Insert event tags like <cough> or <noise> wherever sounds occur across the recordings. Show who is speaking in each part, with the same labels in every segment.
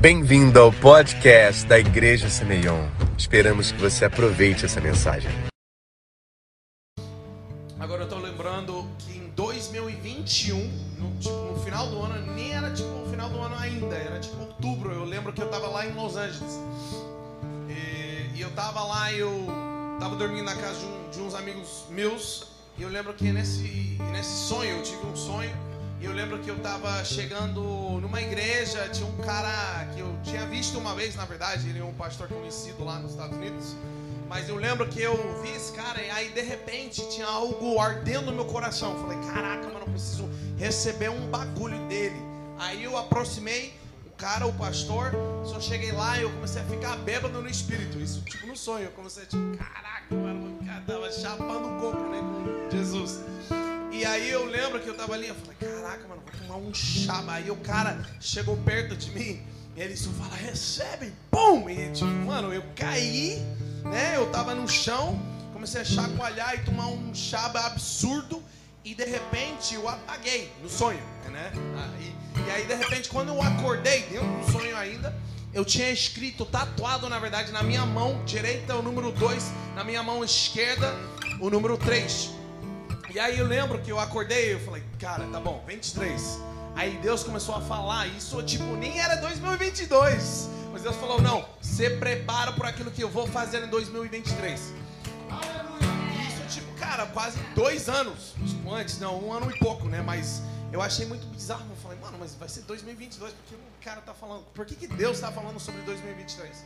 Speaker 1: Bem-vindo ao podcast da Igreja Semeion. Esperamos que você aproveite essa mensagem.
Speaker 2: Agora eu tô lembrando que em 2021, no, tipo, no final do ano, nem era tipo o final do ano ainda, era tipo outubro. Eu lembro que eu tava lá em Los Angeles. E, e eu tava lá, eu tava dormindo na casa de, um, de uns amigos meus. E eu lembro que nesse, nesse sonho, eu tive um sonho. E eu lembro que eu tava chegando numa igreja, tinha um cara que eu tinha visto uma vez, na verdade, ele é um pastor conhecido lá nos Estados Unidos. Mas eu lembro que eu vi esse cara e aí de repente tinha algo ardendo no meu coração. Eu falei, caraca, mano, eu preciso receber um bagulho dele. Aí eu aproximei o cara, o pastor, só cheguei lá e eu comecei a ficar bêbado no espírito. Isso tipo no sonho. Eu comecei a tipo, caraca, mano, o cara tava chapando o coco, né, Jesus. E aí eu lembro que eu tava ali, eu falei, caraca, mano, vou tomar um chá. Aí o cara chegou perto de mim, ele só fala, recebe, pum! E tipo, mano, eu caí, né? Eu tava no chão, comecei a chacoalhar e tomar um chá absurdo. E de repente eu apaguei no sonho, né? Aí, e aí de repente quando eu acordei, dentro do sonho ainda, eu tinha escrito, tatuado na verdade, na minha mão direita o número 2, na minha mão esquerda o número 3. E aí eu lembro que eu acordei e eu falei, cara, tá bom, 23. Aí Deus começou a falar, isso tipo, nem era 2022. Mas Deus falou, não, se prepara por aquilo que eu vou fazer em 2023. E isso, tipo, cara, quase dois anos. Tipo, antes, não, um ano e pouco, né? Mas eu achei muito bizarro. Eu falei, mano, mas vai ser 2022, porque o cara tá falando. Por que, que Deus tá falando sobre 2023?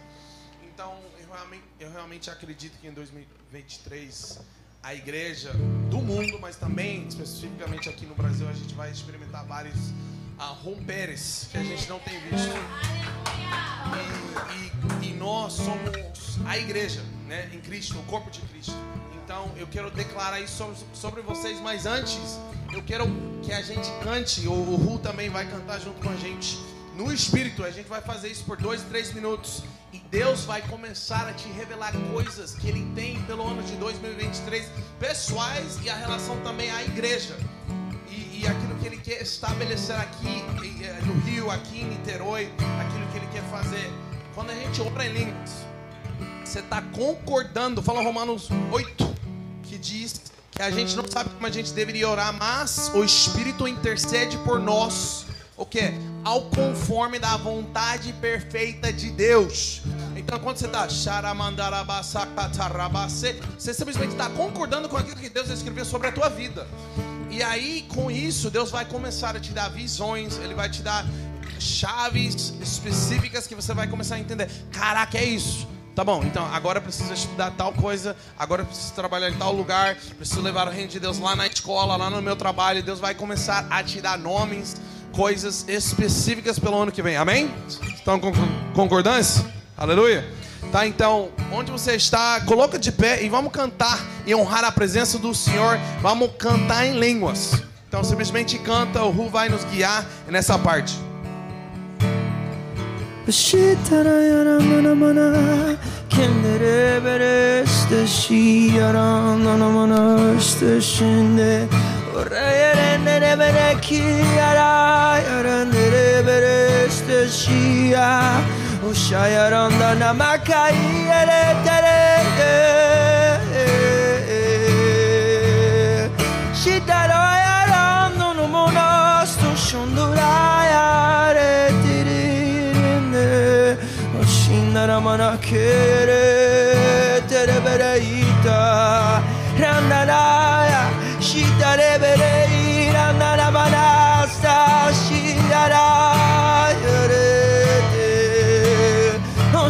Speaker 2: Então, eu realmente, eu realmente acredito que em 2023 a igreja do mundo, mas também especificamente aqui no Brasil a gente vai experimentar vários ah, romperes que a gente não tem visto. E, e, e, nós somos a igreja, né, em Cristo, o corpo de Cristo. Então eu quero declarar isso sobre, sobre vocês, mas antes eu quero que a gente cante, o, o Ru também vai cantar junto com a gente no Espírito. A gente vai fazer isso por dois, três minutos. Deus vai começar a te revelar coisas que Ele tem pelo ano de 2023, pessoais e a relação também à igreja. E, e aquilo que Ele quer estabelecer aqui eh, no Rio, aqui em Niterói, aquilo que Ele quer fazer. Quando a gente ora em línguas, você está concordando, fala Romanos 8, que diz que a gente não sabe como a gente deveria orar, mas o Espírito intercede por nós o que? Ao conforme da vontade perfeita de Deus. Então, quando você está você simplesmente está concordando com aquilo que Deus escreveu sobre a tua vida. E aí, com isso, Deus vai começar a te dar visões, Ele vai te dar chaves específicas que você vai começar a entender. Caraca, é isso. Tá bom, então agora precisa estudar tal coisa, agora preciso trabalhar em tal lugar, preciso levar o reino de Deus lá na escola, lá no meu trabalho. Deus vai começar a te dar nomes, coisas específicas pelo ano que vem. Amém? Estão com concordância? Aleluia. Tá, então, onde você está, coloca de pé e vamos cantar e honrar a presença do Senhor. Vamos cantar em línguas. Então, simplesmente canta, o Ru vai nos guiar nessa parte.
Speaker 3: nere bene chiara era nere bere stescia uscia era andana ma caire tere Şidaro yaram nunu monastu şundura yare tiririne Oşinara mana kere tere bere ita Randara ya şidare bere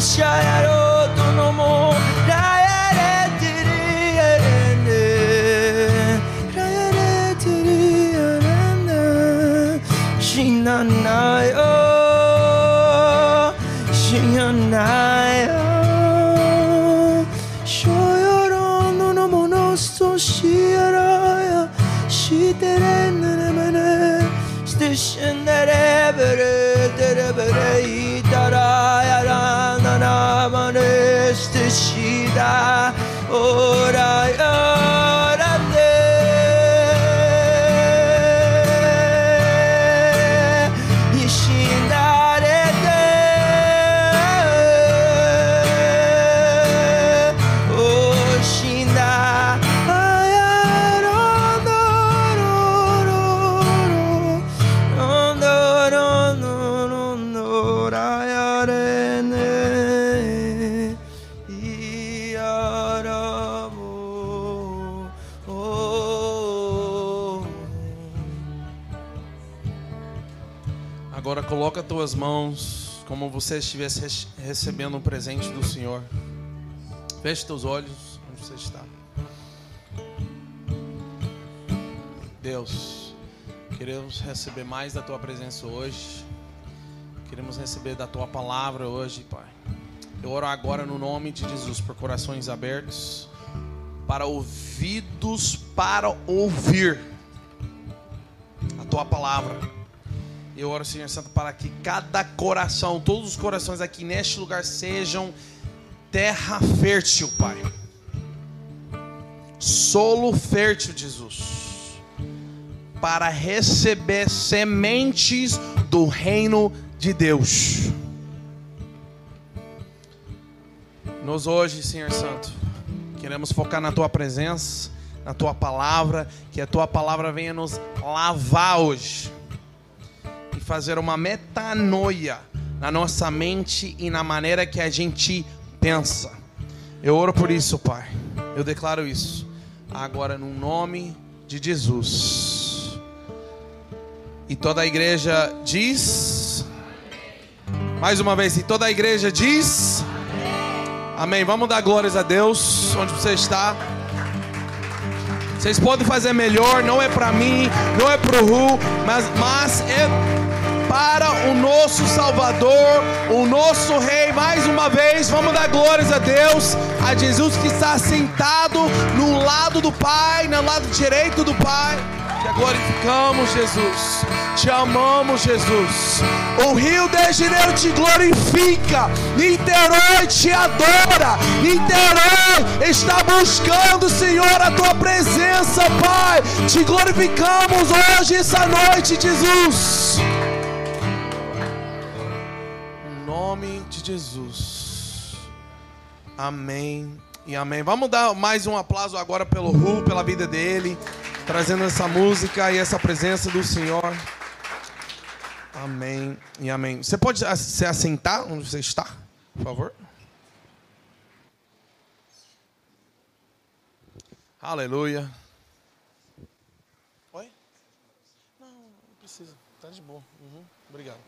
Speaker 3: Shut up. ای درایران نامنستشیدا اورا
Speaker 2: suas mãos como você estivesse recebendo um presente do Senhor. Feche teus olhos onde você está. Deus, queremos receber mais da tua presença hoje. Queremos receber da tua palavra hoje, Pai. Eu oro agora no nome de Jesus por corações abertos, para ouvidos para ouvir a tua palavra. Eu oro, Senhor Santo, para que cada coração, todos os corações aqui neste lugar sejam terra fértil, Pai. Solo fértil, Jesus. Para receber sementes do reino de Deus. Nós hoje, Senhor Santo, queremos focar na tua presença, na tua palavra, que a tua palavra venha nos lavar hoje fazer uma metanoia na nossa mente e na maneira que a gente pensa. Eu oro por isso, Pai. Eu declaro isso. Agora, no nome de Jesus. E toda a igreja diz. Mais uma vez, e toda a igreja diz. Amém. Vamos dar glórias a Deus onde você está. Vocês podem fazer melhor, não é para mim, não é para o Ru, mas, mas é para o nosso Salvador, o nosso Rei. Mais uma vez, vamos dar glórias a Deus, a Jesus que está sentado no lado do Pai, no lado direito do Pai. Te glorificamos, Jesus. Te amamos, Jesus. O Rio de Janeiro te glorifica. Niterói te adora. Niterói está buscando, Senhor, a tua presença, Pai. Te glorificamos hoje, essa noite, Jesus. nome de Jesus. Amém e amém. Vamos dar mais um aplauso agora pelo Ru, pela vida dele, trazendo essa música e essa presença do Senhor. Amém e amém. Você pode se assentar onde você está, por favor? Aleluia. Oi? Não, não precisa. Tá de boa. Uhum. Obrigado.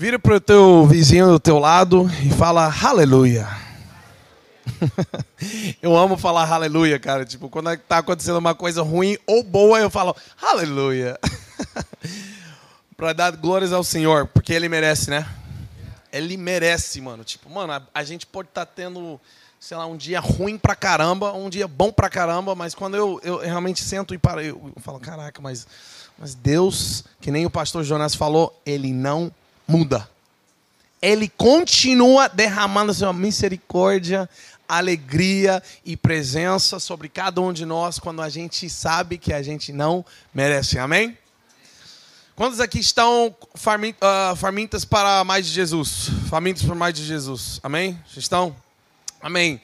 Speaker 2: Vira para o teu vizinho do teu lado e fala aleluia. <laughs> eu amo falar aleluia, cara. Tipo, quando está acontecendo uma coisa ruim ou boa, eu falo aleluia. <laughs> para dar glórias ao Senhor, porque Ele merece, né? Ele merece, mano. Tipo, mano, a, gente pode estar tá tendo, sei lá, um dia ruim pra caramba, um dia bom pra caramba, mas quando eu, eu realmente sento e paro, eu, eu falo, caraca, mas, mas Deus, que nem o pastor Jonas falou, Ele não muda. Ele continua derramando a sua misericórdia, alegria e presença sobre cada um de nós quando a gente sabe que a gente não merece. Amém? Quantos aqui estão ah, famintas para mais de Jesus? Famintos por mais de Jesus. Amém? Estão? Amém.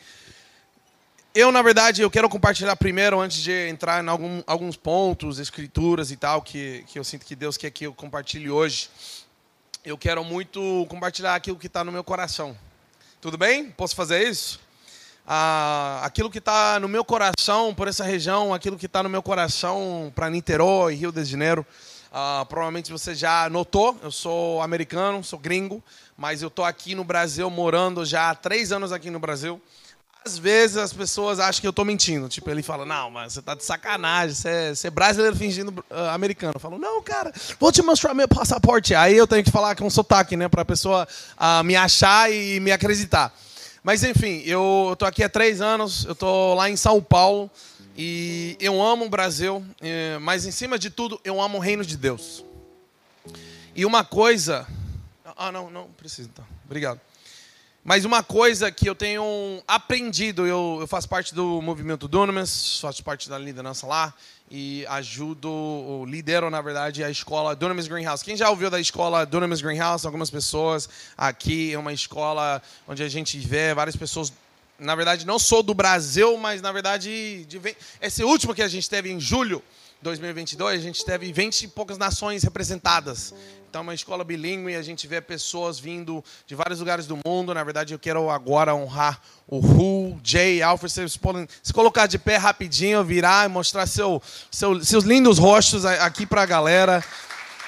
Speaker 2: Eu, na verdade, eu quero compartilhar primeiro, antes de entrar em algum, alguns pontos, escrituras e tal, que, que eu sinto que Deus quer que eu compartilhe hoje eu quero muito compartilhar aquilo que está no meu coração. Tudo bem? Posso fazer isso? Ah, aquilo que está no meu coração por essa região, aquilo que está no meu coração para Niterói, Rio de Janeiro. Ah, provavelmente você já notou, eu sou americano, sou gringo, mas eu estou aqui no Brasil, morando já há três anos aqui no Brasil. Às vezes as pessoas acham que eu estou mentindo. Tipo, ele fala, não, mas você está de sacanagem, você é, você é brasileiro fingindo uh, americano. Eu falo, não, cara, vou te mostrar meu passaporte. Aí eu tenho que falar com sotaque, né, para a pessoa uh, me achar e me acreditar. Mas enfim, eu estou aqui há três anos, eu estou lá em São Paulo e eu amo o Brasil, mas em cima de tudo, eu amo o reino de Deus. E uma coisa. Ah, não, não precisa, então. Obrigado. Mas uma coisa que eu tenho aprendido, eu, eu faço parte do movimento Dunamis, faço parte da liderança lá e ajudo, lidero, na verdade, a escola Dunamis Greenhouse. Quem já ouviu da escola Dunamis Greenhouse? Algumas pessoas aqui, é uma escola onde a gente vê várias pessoas na verdade, não sou do Brasil, mas na verdade, de, esse último que a gente teve em julho 2022, a gente teve 20 e poucas nações representadas. Então, é uma escola bilíngue, a gente vê pessoas vindo de vários lugares do mundo. Na verdade, eu quero agora honrar o Hu, Jay, Alfred. Vocês podem se colocar de pé rapidinho, virar e mostrar seu, seu, seus lindos rostos aqui para a galera.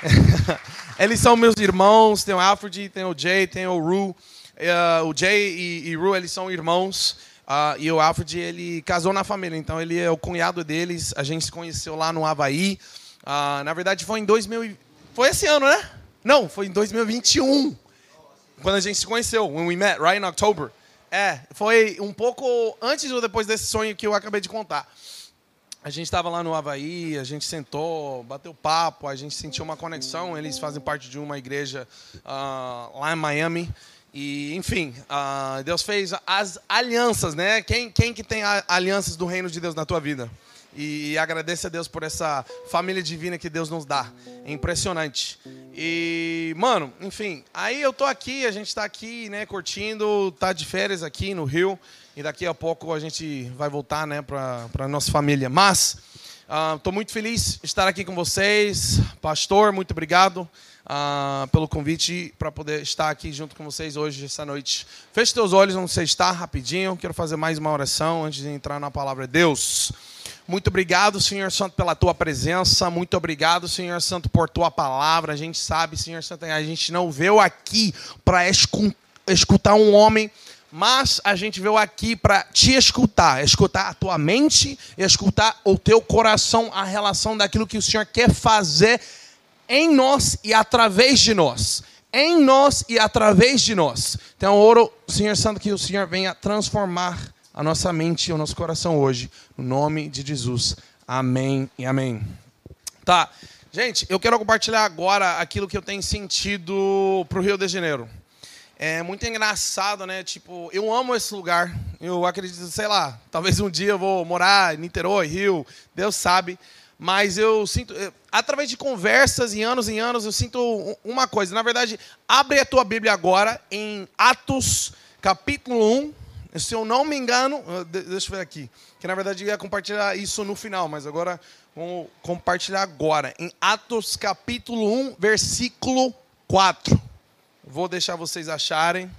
Speaker 2: <laughs> eles são meus irmãos, tem o Alfred, tem o Jay, tem o Ru. Uh, o Jay e, e Ru, eles são irmãos. Uh, e o Alfred, ele casou na família, então ele é o cunhado deles. A gente se conheceu lá no Havaí. Uh, na verdade, foi em 2000. Foi esse ano, né? Não, foi em 2021. Quando a gente se conheceu, when we met, right in October. É, foi um pouco antes ou depois desse sonho que eu acabei de contar. A gente estava lá no Havaí, a gente sentou, bateu papo, a gente sentiu uma conexão. Eles fazem parte de uma igreja uh, lá em Miami. E, enfim, uh, Deus fez as alianças, né? Quem, quem que tem alianças do reino de Deus na tua vida? E, e agradeça a Deus por essa família divina que Deus nos dá. É impressionante. E, mano, enfim, aí eu tô aqui, a gente tá aqui, né, curtindo, tá de férias aqui no Rio. E daqui a pouco a gente vai voltar, né, pra, pra nossa família. Mas, estou uh, muito feliz de estar aqui com vocês. Pastor, muito obrigado uh, pelo convite para poder estar aqui junto com vocês hoje, essa noite. Feche teus olhos onde você está, rapidinho. Quero fazer mais uma oração antes de entrar na palavra de Deus. Muito obrigado, Senhor Santo, pela tua presença. Muito obrigado, Senhor Santo, por tua palavra. A gente sabe, Senhor Santo, a gente não veio aqui para escutar um homem mas a gente veio aqui para te escutar, escutar a tua mente, escutar o teu coração, a relação daquilo que o Senhor quer fazer em nós e através de nós. Em nós e através de nós. Então, eu oro, Senhor Santo, que o Senhor venha transformar a nossa mente e o nosso coração hoje. No nome de Jesus. Amém e amém. Tá. Gente, eu quero compartilhar agora aquilo que eu tenho sentido para o Rio de Janeiro. É muito engraçado, né? Tipo, eu amo esse lugar. Eu acredito, sei lá, talvez um dia eu vou morar em Niterói, Rio, Deus sabe. Mas eu sinto, através de conversas e anos e anos, eu sinto uma coisa. Na verdade, abre a tua Bíblia agora em Atos, capítulo 1. Se eu não me engano, deixa eu ver aqui. Que na verdade eu ia compartilhar isso no final, mas agora vamos compartilhar agora. Em Atos, capítulo 1, versículo 4. Vou deixar vocês acharem.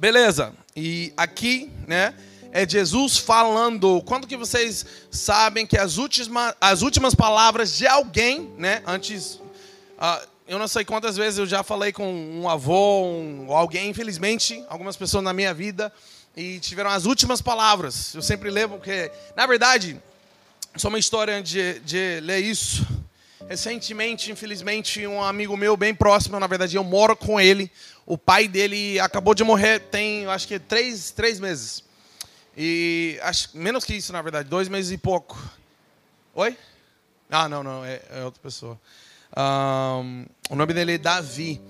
Speaker 2: Beleza. E aqui, né, é Jesus falando. Quando que vocês sabem que as últimas, as últimas palavras de alguém, né, antes, uh, eu não sei quantas vezes eu já falei com um avô, um, alguém, infelizmente, algumas pessoas na minha vida, e tiveram as últimas palavras. Eu sempre levo, porque, na verdade, só uma história de, de ler isso. Recentemente, infelizmente, um amigo meu bem próximo, na verdade eu moro com ele, o pai dele acabou de morrer tem, acho que três, três meses. E acho, menos que isso, na verdade, dois meses e pouco. Oi? Ah, não, não, é, é outra pessoa. Um, o nome dele é Davi.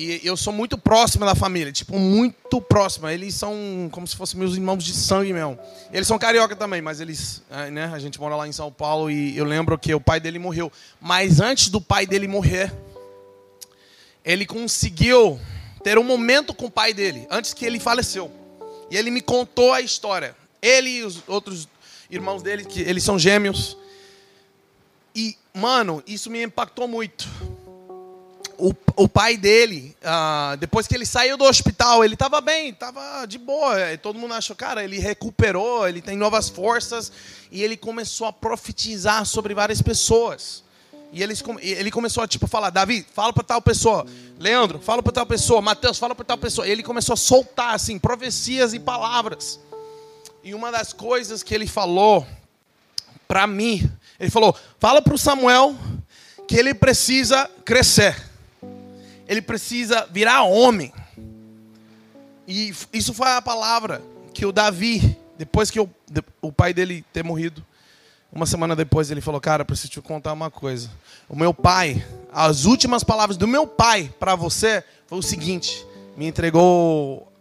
Speaker 2: E eu sou muito próximo da família, tipo, muito próximo. Eles são como se fossem meus irmãos de sangue mesmo. Eles são carioca também, mas eles, é, né, a gente mora lá em São Paulo e eu lembro que o pai dele morreu. Mas antes do pai dele morrer, ele conseguiu ter um momento com o pai dele, antes que ele faleceu. E ele me contou a história. Ele e os outros irmãos dele, que eles são gêmeos. E, mano, isso me impactou muito o, o pai dele, ah, depois que ele saiu do hospital, ele estava bem, estava de boa. Todo mundo achou, cara, ele recuperou, ele tem novas forças. E ele começou a profetizar sobre várias pessoas. E ele, ele começou a tipo, falar: Davi, fala para tal pessoa. Leandro, fala para tal pessoa. Mateus, fala para tal pessoa. E ele começou a soltar assim, profecias e palavras. E uma das coisas que ele falou para mim, ele falou: fala para o Samuel que ele precisa crescer ele precisa virar homem. E isso foi a palavra que o Davi, depois que o, o pai dele ter morrido, uma semana depois ele falou: Cara, preciso te contar uma coisa. O meu pai, as últimas palavras do meu pai para você foi o seguinte: me entregou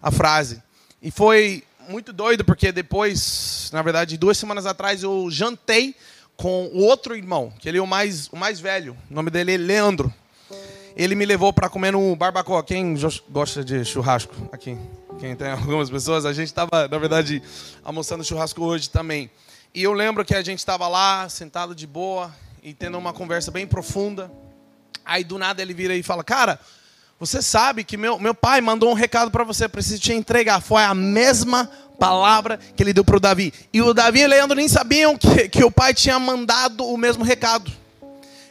Speaker 2: a frase. E foi muito doido, porque depois, na verdade, duas semanas atrás, eu jantei com o outro irmão, que ele é o mais, o mais velho. O nome dele é Leandro ele me levou para comer no barbacoa. Quem gosta de churrasco aqui? Quem tem <laughs> algumas pessoas? A gente estava, na verdade, almoçando churrasco hoje também. E eu lembro que a gente estava lá, sentado de boa, e tendo uma conversa bem profunda. Aí do nada ele vira e fala: Cara, você sabe que meu, meu pai mandou um recado para você, preciso te entregar. Foi a mesma palavra que ele deu para o Davi. E o Davi e o Leandro nem sabiam que, que o pai tinha mandado o mesmo recado.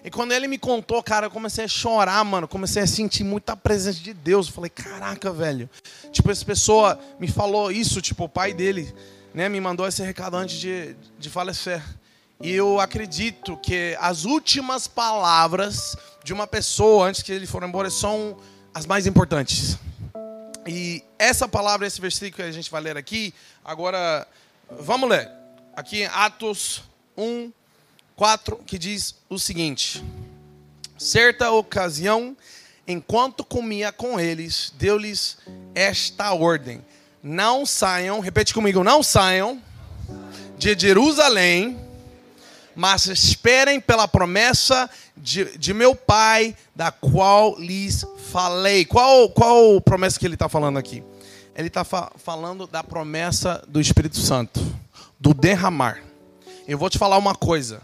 Speaker 2: E quando ele me contou, cara, eu comecei a chorar, mano. Comecei a sentir muita presença de Deus. Eu falei, caraca, velho. Tipo, essa pessoa me falou isso, tipo, o pai dele, né, me mandou esse recado antes de, de falecer. E eu acredito que as últimas palavras de uma pessoa antes que ele for embora são as mais importantes. E essa palavra, esse versículo que a gente vai ler aqui, agora, vamos ler. Aqui em Atos 1, 4, que diz o seguinte: Certa ocasião, enquanto comia com eles, deu-lhes esta ordem: Não saiam, repete comigo, não saiam de Jerusalém, mas esperem pela promessa de, de meu Pai, da qual lhes falei. Qual, qual promessa que ele está falando aqui? Ele está fa falando da promessa do Espírito Santo, do derramar. Eu vou te falar uma coisa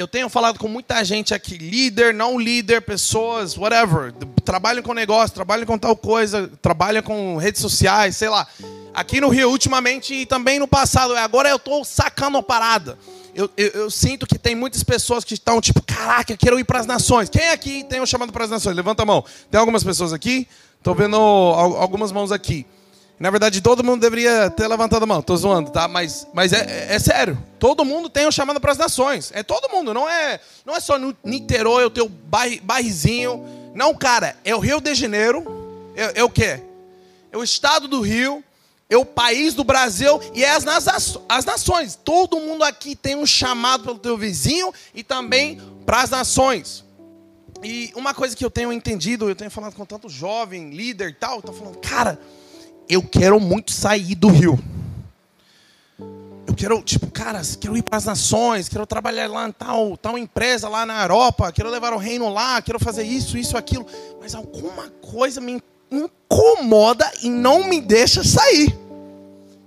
Speaker 2: eu tenho falado com muita gente aqui, líder, não líder, pessoas, whatever, trabalham com negócio, trabalham com tal coisa, trabalham com redes sociais, sei lá. Aqui no Rio, ultimamente e também no passado, agora eu estou sacando a parada. Eu, eu, eu, sinto que tem muitas pessoas que estão tipo, caraca, quero ir para as nações. Quem aqui tem o chamado para as nações? Levanta a mão. Tem algumas pessoas aqui? Estou vendo algumas mãos aqui. Na verdade, todo mundo deveria ter levantado a mão. Tô zoando, tá? Mas, mas é, é, é sério. Todo mundo tem um chamado para as nações. É todo mundo. Não é, não é só Niterói, o teu bairrozinho. Não, cara. É o Rio de Janeiro. É, é o quê? É o estado do Rio. É o país do Brasil. E é as, as nações. Todo mundo aqui tem um chamado pelo teu vizinho e também para as nações. E uma coisa que eu tenho entendido, eu tenho falado com tanto jovem, líder e tal, tá falando, cara eu quero muito sair do Rio. Eu quero, tipo, cara, quero ir para as nações, quero trabalhar lá em tal, tal empresa lá na Europa, quero levar o reino lá, quero fazer isso, isso, aquilo. Mas alguma coisa me incomoda e não me deixa sair.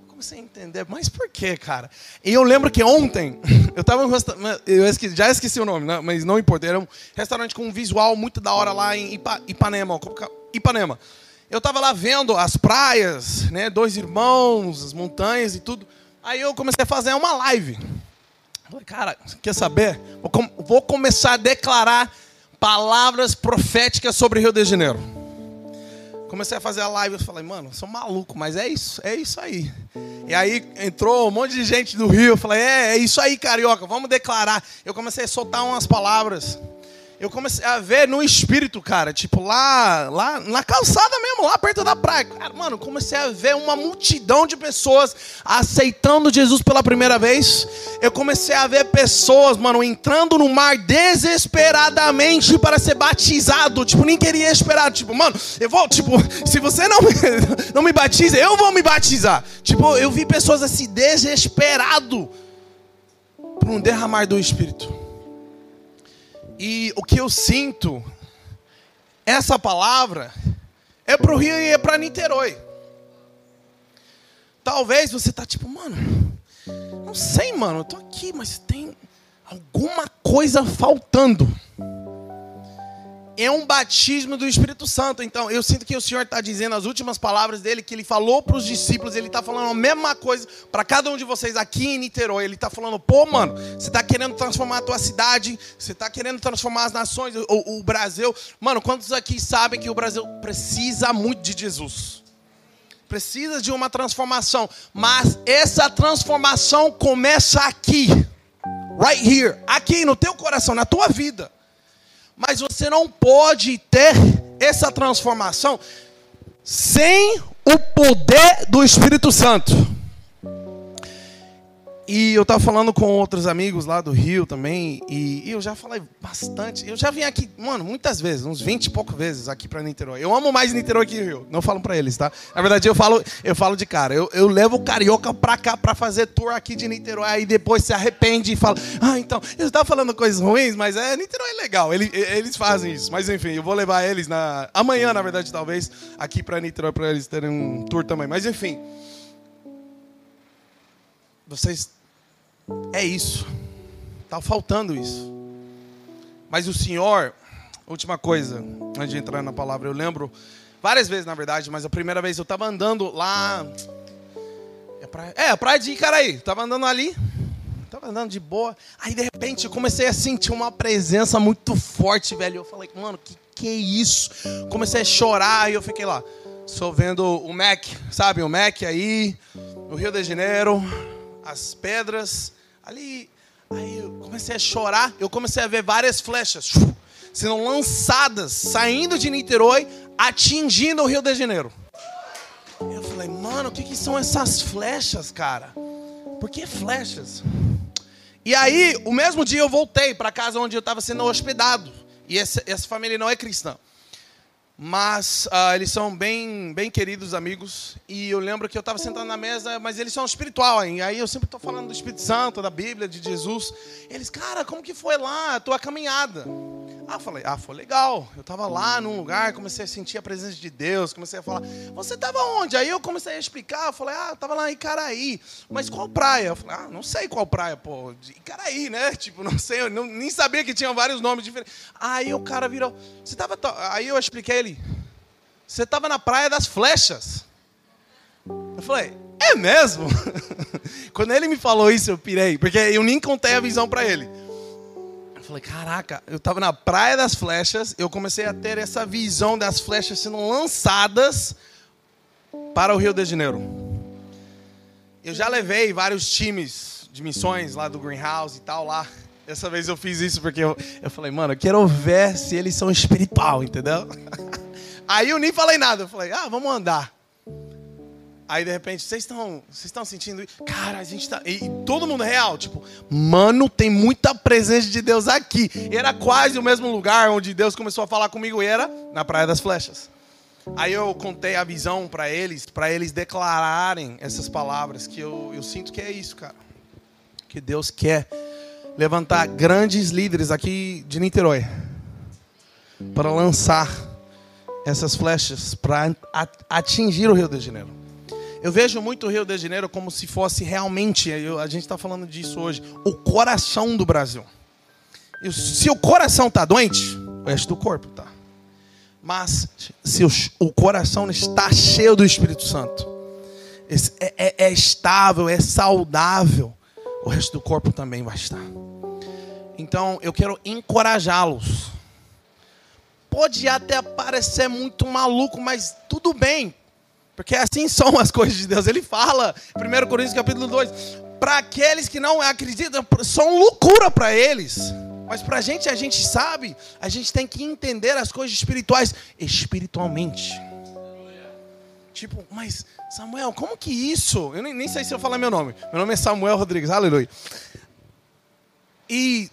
Speaker 2: Comecei a entender, mas por quê, cara? E eu lembro que ontem, <laughs> eu estava eu esqueci, já esqueci o nome, né? mas não importa, era um restaurante com um visual muito da hora lá em Ipanema. Ipanema. Eu estava lá vendo as praias, né, dois irmãos, as montanhas e tudo. Aí eu comecei a fazer uma live. Falei, cara, quer saber? Vou, com vou começar a declarar palavras proféticas sobre Rio de Janeiro. Comecei a fazer a live, eu falei, mano, sou maluco, mas é isso, é isso aí. E aí entrou um monte de gente do Rio, eu falei, é, é isso aí, carioca, vamos declarar. Eu comecei a soltar umas palavras eu comecei a ver no espírito, cara, tipo lá, lá na calçada mesmo, lá perto da praia. Cara, mano, comecei a ver uma multidão de pessoas aceitando Jesus pela primeira vez. Eu comecei a ver pessoas, mano, entrando no mar desesperadamente para ser batizado. Tipo, nem queria esperar. Tipo, mano, eu vou, tipo, <laughs> se você não, <laughs> não me batiza, eu vou me batizar. Tipo, eu vi pessoas assim, desesperado por um derramar do Espírito. E o que eu sinto, essa palavra, é para o Rio e é para Niterói. Talvez você está tipo, mano, não sei, mano, eu tô aqui, mas tem alguma coisa faltando é um batismo do Espírito Santo. Então, eu sinto que o Senhor está dizendo as últimas palavras dele, que ele falou para os discípulos, ele está falando a mesma coisa para cada um de vocês aqui em Niterói. Ele está falando, pô, mano, você está querendo transformar a tua cidade, você está querendo transformar as nações, o, o Brasil. Mano, quantos aqui sabem que o Brasil precisa muito de Jesus? Precisa de uma transformação, mas essa transformação começa aqui, right here, aqui no teu coração, na tua vida. Mas você não pode ter essa transformação sem o poder do Espírito Santo. E eu estava falando com outros amigos lá do Rio também, e, eu já falei bastante. Eu já vim aqui, mano, muitas vezes, uns 20 e poucas vezes aqui para Niterói. Eu amo mais Niterói que Rio, não falo para eles, tá? Na verdade, eu falo, eu falo de cara. Eu, eu levo o carioca para cá para fazer tour aqui de Niterói, aí depois se arrepende e fala: Ah, então, eu estava falando coisas ruins, mas é, Niterói é legal, eles, eles fazem isso. Mas enfim, eu vou levar eles na. Amanhã, na verdade, talvez, aqui para Niterói, para eles terem um tour também. Mas enfim. Vocês. É isso. Está faltando isso. Mas o Senhor, última coisa, antes de entrar na palavra, eu lembro várias vezes, na verdade, mas a primeira vez eu estava andando lá. É praia. É, praia de Icaraí. Tava andando ali. Tava andando de boa. Aí, de repente, eu comecei a sentir uma presença muito forte, velho. Eu falei, mano, que que é isso? Comecei a chorar e eu fiquei lá. Só vendo o Mac, sabe? O Mac aí, no Rio de Janeiro, as pedras. Ali, aí eu comecei a chorar. Eu comecei a ver várias flechas sendo lançadas, saindo de Niterói, atingindo o Rio de Janeiro. Eu falei, mano, o que, que são essas flechas, cara? Por que flechas? E aí, o mesmo dia eu voltei para casa onde eu estava sendo hospedado. E essa, essa família não é cristã. Mas uh, eles são bem, bem queridos amigos. E eu lembro que eu estava sentado na mesa, mas eles são espiritual. Hein? Aí eu sempre estou falando do Espírito Santo, da Bíblia, de Jesus. Eles, cara, como que foi lá a tua caminhada? Ah, falei, ah, foi legal. Eu estava lá num lugar, comecei a sentir a presença de Deus, comecei a falar, você estava onde? Aí eu comecei a explicar, eu falei, ah, eu estava lá em Icaraí. Mas qual praia? Eu falei, ah, não sei qual praia, pô. De Icaraí, né? <laughs> Tipo, não sei, eu não, nem sabia que tinha vários nomes diferentes. Aí o cara virou, você estava. Aí eu expliquei ele, você estava na praia das flechas. Eu falei, é mesmo? <laughs> Quando ele me falou isso, eu pirei, porque eu nem contei a visão para ele. Eu falei, caraca, eu estava na Praia das Flechas, eu comecei a ter essa visão das flechas sendo lançadas para o Rio de Janeiro. Eu já levei vários times de missões lá do Greenhouse e tal lá. Dessa vez eu fiz isso porque eu, eu falei, mano, eu quero ver se eles são espiritual, entendeu? <laughs> Aí eu nem falei nada, eu falei, ah, vamos andar. Aí de repente, vocês estão, vocês estão sentindo? Cara, a gente tá. E, todo mundo real, tipo, mano, tem muita presença de Deus aqui. E era quase o mesmo lugar onde Deus começou a falar comigo, e era na Praia das Flechas. Aí eu contei a visão para eles, para eles declararem essas palavras, que eu, eu sinto que é isso, cara. Que Deus quer levantar grandes líderes aqui de Niterói para lançar essas flechas para atingir o Rio de Janeiro. Eu vejo muito o Rio de Janeiro como se fosse realmente, eu, a gente está falando disso hoje, o coração do Brasil. Se o coração está doente, o resto do corpo está. Mas se o, o, coração está cheio do Espírito Santo, é, é, é estável, é saudável, o resto do corpo também vai estar. Então eu quero encorajá-los. Pode até parecer muito maluco, mas tudo bem. Porque assim são as coisas de Deus. Ele fala, 1 Coríntios capítulo 2, para aqueles que não acreditam, são loucura para eles. Mas para a gente, a gente sabe, a gente tem que entender as coisas espirituais espiritualmente. Tipo, mas Samuel, como que isso? Eu nem, nem sei se eu falar meu nome. Meu nome é Samuel Rodrigues, aleluia. E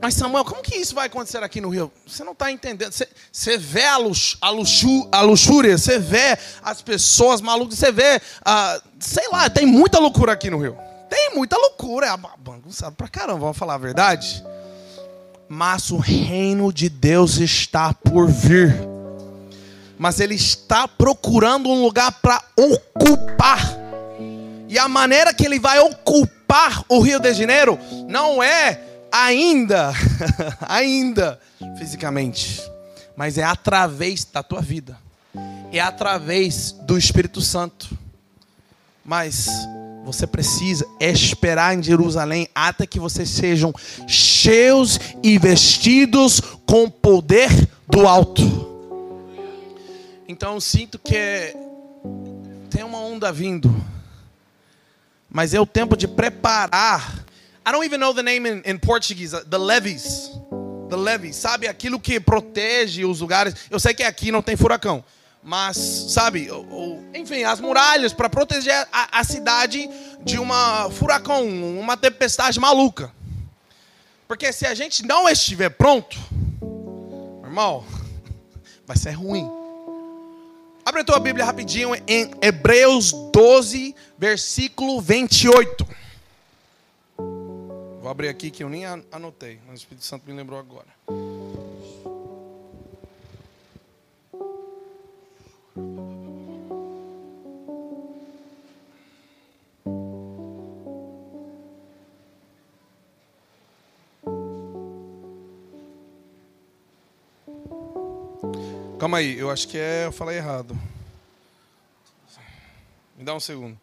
Speaker 2: mas Samuel, como que isso vai acontecer aqui no Rio? Você não está entendendo. Você, você vê a, lux, a, luxu, a, luxúria, você vê as pessoas malucas, você vê, uh, sei lá, tem muita loucura aqui no Rio. Tem muita loucura, é bagunçado pra caramba, vamos falar a verdade. Mas o reino de Deus está por vir. Mas ele está procurando um lugar para ocupar. E a maneira que ele vai ocupar o Rio de Janeiro não é ainda, <laughs> ainda fisicamente, mas é através da tua vida, é através do Espírito Santo. Mas você precisa esperar em Jerusalém até que vocês sejam cheios e vestidos com poder do alto. Então sinto que tem uma onda vindo, mas é o tempo de preparar I don't even know the name in, in Portuguese, uh, the levees. The levees, sabe? Aquilo que protege os lugares. Eu sei que aqui não tem furacão, mas, sabe? Ou, ou, enfim, as muralhas para proteger a, a cidade de uma furacão, uma tempestade maluca. Porque se a gente não estiver pronto, irmão, <laughs> vai ser ruim. Abre a tua Bíblia rapidinho em Hebreus 12, versículo 28. Vou abrir aqui que eu nem anotei, mas o Espírito Santo me lembrou agora. Calma aí, eu acho que é. Eu falei errado. Me dá um segundo.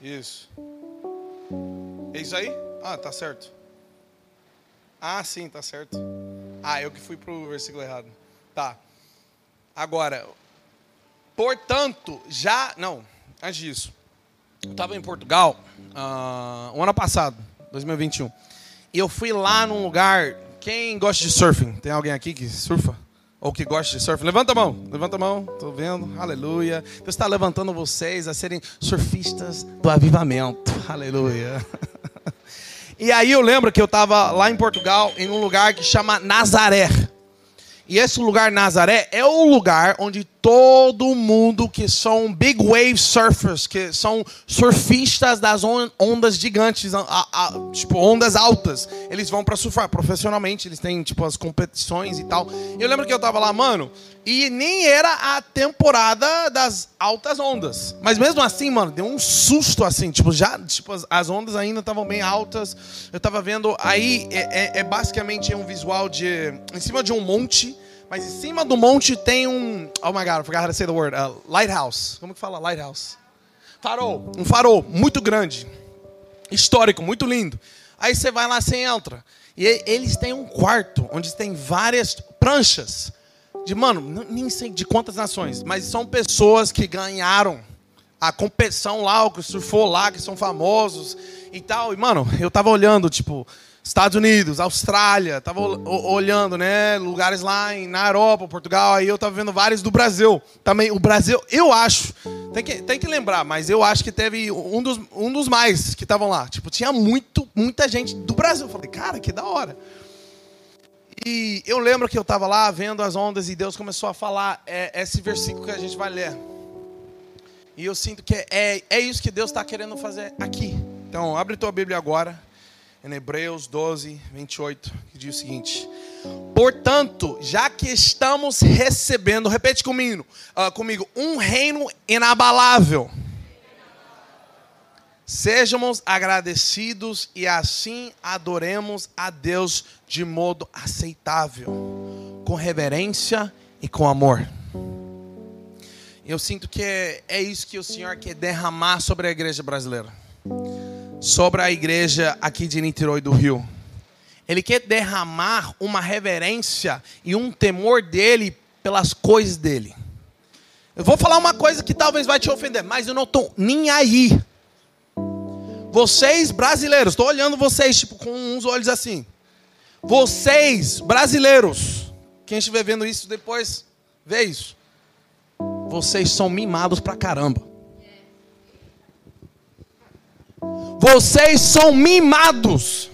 Speaker 2: Isso. É isso aí? Ah, tá certo. Ah, sim, tá certo. Ah, eu que fui pro versículo errado. Tá. Agora, portanto, já. Não, antes disso. Eu estava em Portugal uh, o ano passado, 2021. E eu fui lá num lugar. Quem gosta de surfing? Tem alguém aqui que surfa? Ou que gosta de surf? Levanta a mão, levanta a mão, estou vendo, aleluia. Deus está levantando vocês a serem surfistas do avivamento, aleluia. <laughs> E aí eu lembro que eu estava lá em Portugal, em um lugar que chama Nazaré. E esse lugar Nazaré é o lugar onde todo mundo que são big wave surfers, que são surfistas das ondas gigantes, a, a, tipo ondas altas, eles vão para surfar profissionalmente, eles têm tipo as competições e tal. Eu lembro que eu tava lá, mano, e nem era a temporada das altas ondas. Mas mesmo assim, mano, deu um susto assim, tipo, já, tipo, as, as ondas ainda estavam bem altas. Eu tava vendo aí é, é, é basicamente um visual de em cima de um monte mas em cima do monte tem um. Oh my God, I forgot how to say the word. Uh, lighthouse. Como que fala lighthouse? Farol. Um farol muito grande. Histórico, muito lindo. Aí você vai lá, você entra. E eles têm um quarto onde tem várias pranchas. De, mano, nem sei de quantas nações. Mas são pessoas que ganharam a competição lá, o que surfou lá, que são famosos e tal. E, mano, eu tava olhando, tipo, Estados Unidos, Austrália, tava olhando, né, lugares lá em, na Europa, Portugal, aí eu tava vendo vários do Brasil. Também o Brasil, eu acho, tem que, tem que lembrar, mas eu acho que teve um dos, um dos mais que estavam lá. Tipo, tinha muito, muita gente do Brasil. Eu falei, cara, que da hora. E eu lembro que eu tava lá vendo as ondas e Deus começou a falar é, esse versículo que a gente vai ler. E eu sinto que é, é isso que Deus está querendo fazer aqui. Então, abre tua Bíblia agora em Hebreus 12, 28, que diz o seguinte: Portanto, já que estamos recebendo, repete comigo, uh, comigo, um reino inabalável, sejamos agradecidos e assim adoremos a Deus de modo aceitável, com reverência e com amor. Eu sinto que é, é isso que o Senhor quer derramar sobre a igreja brasileira sobre a igreja aqui de Niterói do Rio. Ele quer derramar uma reverência e um temor dele pelas coisas dele. Eu vou falar uma coisa que talvez vai te ofender, mas eu não estou nem aí. Vocês brasileiros, estou olhando vocês tipo com uns olhos assim. Vocês brasileiros, quem estiver vendo isso depois, vê isso. Vocês são mimados pra caramba. Vocês são mimados.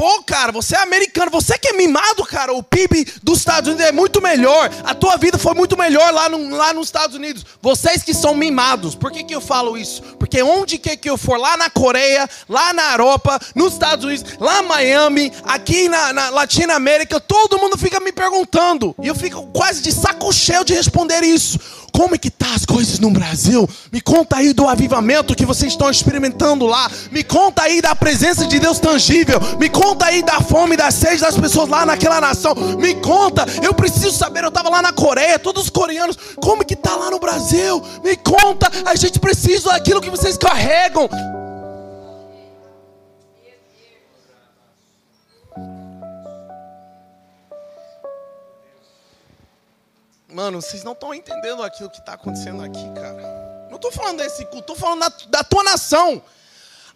Speaker 2: Pô, cara, você é americano, você que é mimado, cara. O PIB dos Estados Unidos é muito melhor. A tua vida foi muito melhor lá, no, lá nos Estados Unidos. Vocês que são mimados. Por que, que eu falo isso? Porque onde quer que eu for, lá na Coreia, lá na Europa, nos Estados Unidos, lá em Miami, aqui na, na Latinoamérica, todo mundo fica me perguntando. E eu fico quase de saco cheio de responder isso. Como é que tá as coisas no Brasil? Me conta aí do avivamento que vocês estão experimentando lá. Me conta aí da presença de Deus tangível. Me conta aí da fome e da sede das pessoas lá naquela nação. Me conta, eu preciso saber. Eu estava lá na Coreia, todos os coreanos. Como é que tá lá no Brasil? Me conta, a gente precisa daquilo que vocês carregam. Mano, vocês não estão entendendo aquilo que está acontecendo aqui, cara. Não estou falando desse culto, estou falando da, da tua nação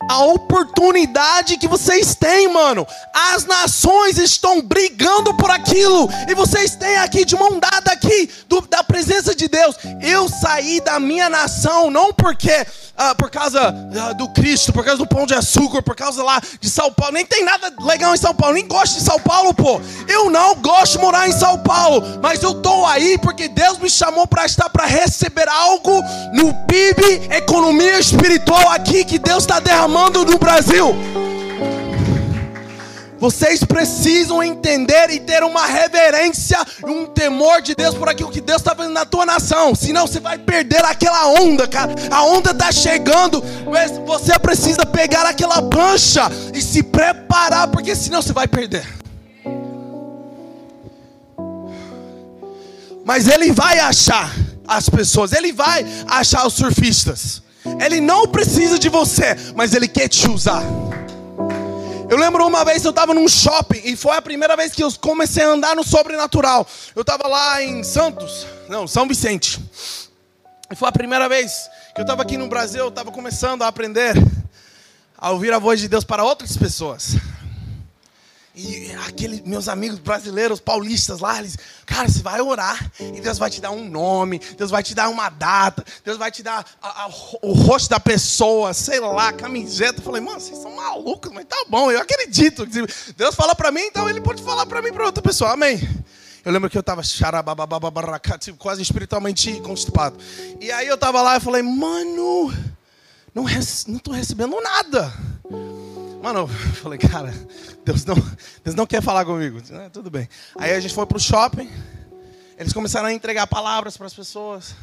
Speaker 2: a oportunidade que vocês têm, mano. As nações estão brigando por aquilo e vocês têm aqui de mão dada aqui do, da presença de Deus. Eu saí da minha nação não porque ah, por causa ah, do Cristo, por causa do pão de açúcar, por causa lá de São Paulo. Nem tem nada legal em São Paulo, nem gosto de São Paulo, pô. Eu não gosto de morar em São Paulo, mas eu tô aí porque Deus me chamou para estar para receber algo no PIB, economia espiritual aqui que Deus está derramando no Brasil. Vocês precisam entender e ter uma reverência, um temor de Deus por aquilo que Deus está fazendo na tua nação. Senão você vai perder aquela onda, cara. A onda está chegando, mas você precisa pegar aquela prancha e se preparar, porque senão você vai perder. Mas ele vai achar as pessoas, ele vai achar os surfistas. Ele não precisa de você, mas ele quer te usar. Eu lembro uma vez eu estava num shopping e foi a primeira vez que eu comecei a andar no sobrenatural. Eu estava lá em Santos, não, São Vicente. E foi a primeira vez que eu estava aqui no Brasil, eu estava começando a aprender a ouvir a voz de Deus para outras pessoas. E aqueles meus amigos brasileiros, paulistas lá, eles, cara, você vai orar e Deus vai te dar um nome, Deus vai te dar uma data, Deus vai te dar a, a, o rosto da pessoa, sei lá, camiseta. Eu falei, mano, vocês são malucos, mas tá bom, eu acredito. Deus fala para mim, então ele pode falar para mim para outra pessoa, amém. Eu lembro que eu estava tipo, quase espiritualmente constipado. E aí eu estava lá e falei, mano, não, tô recebendo nada. Mano, eu <laughs> falei, cara, Deus não, Deus não quer falar comigo. É, tudo bem. Aí a gente foi pro shopping. Eles começaram a entregar palavras para as pessoas.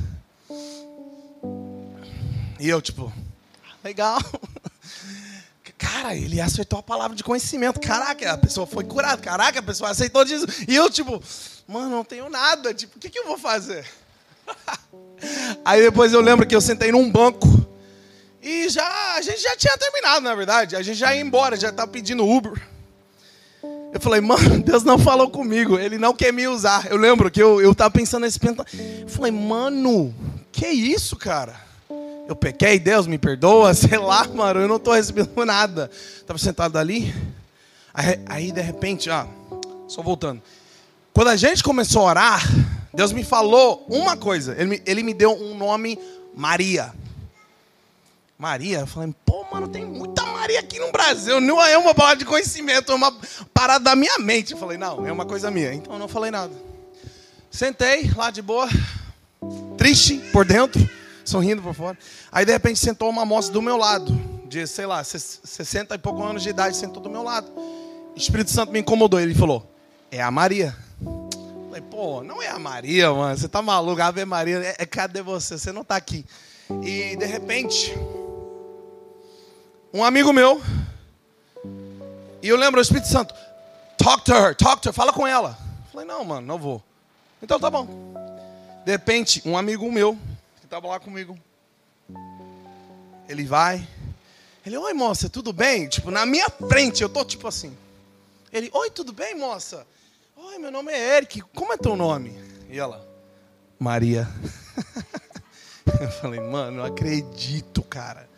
Speaker 2: E eu, tipo, legal. <laughs> Cara, ele acertou a palavra de conhecimento. Caraca, a pessoa foi curada. Caraca, a pessoa aceitou disso. E eu, tipo, mano, não tenho nada. Tipo, o que, que eu vou fazer? <laughs> Aí depois eu lembro que eu sentei num banco. E já, a gente já tinha terminado, na verdade. A gente já ia embora, já estava pedindo Uber. Eu falei, mano, Deus não falou comigo, Ele não quer me usar. Eu lembro que eu, eu tava pensando nesse pensamento. Eu falei, mano, que isso, cara? Eu pequei, Deus me perdoa, <laughs> sei lá, mano, eu não estou recebendo nada. Tava sentado ali. Aí, aí, de repente, ó, só voltando. Quando a gente começou a orar, Deus me falou uma coisa. Ele me, ele me deu um nome Maria. Maria, falei, pô, mano, tem muita Maria aqui no Brasil. Não é uma palavra de conhecimento, é uma parada da minha mente. Eu falei, não, é uma coisa minha. Então eu não falei nada. Sentei lá de boa, triste por dentro, sorrindo por fora. Aí de repente sentou uma moça do meu lado, de sei lá, 60 e poucos anos de idade, sentou do meu lado. O Espírito Santo me incomodou. Ele falou, é a Maria. Eu falei, pô, não é a Maria, mano. Você tá maluco? Ave Maria, é, é cadê você? Você não tá aqui. E de repente, um amigo meu, e eu lembro o Espírito Santo, talk to her, talk to her, fala com ela. Eu falei, não, mano, não vou. Então tá bom. De repente, um amigo meu, que estava lá comigo, ele vai, ele, oi moça, tudo bem? Tipo, na minha frente, eu tô tipo assim. Ele, oi, tudo bem, moça? Oi, meu nome é Eric, como é teu nome? E ela, Maria. <laughs> Eu falei, mano, não acredito, cara.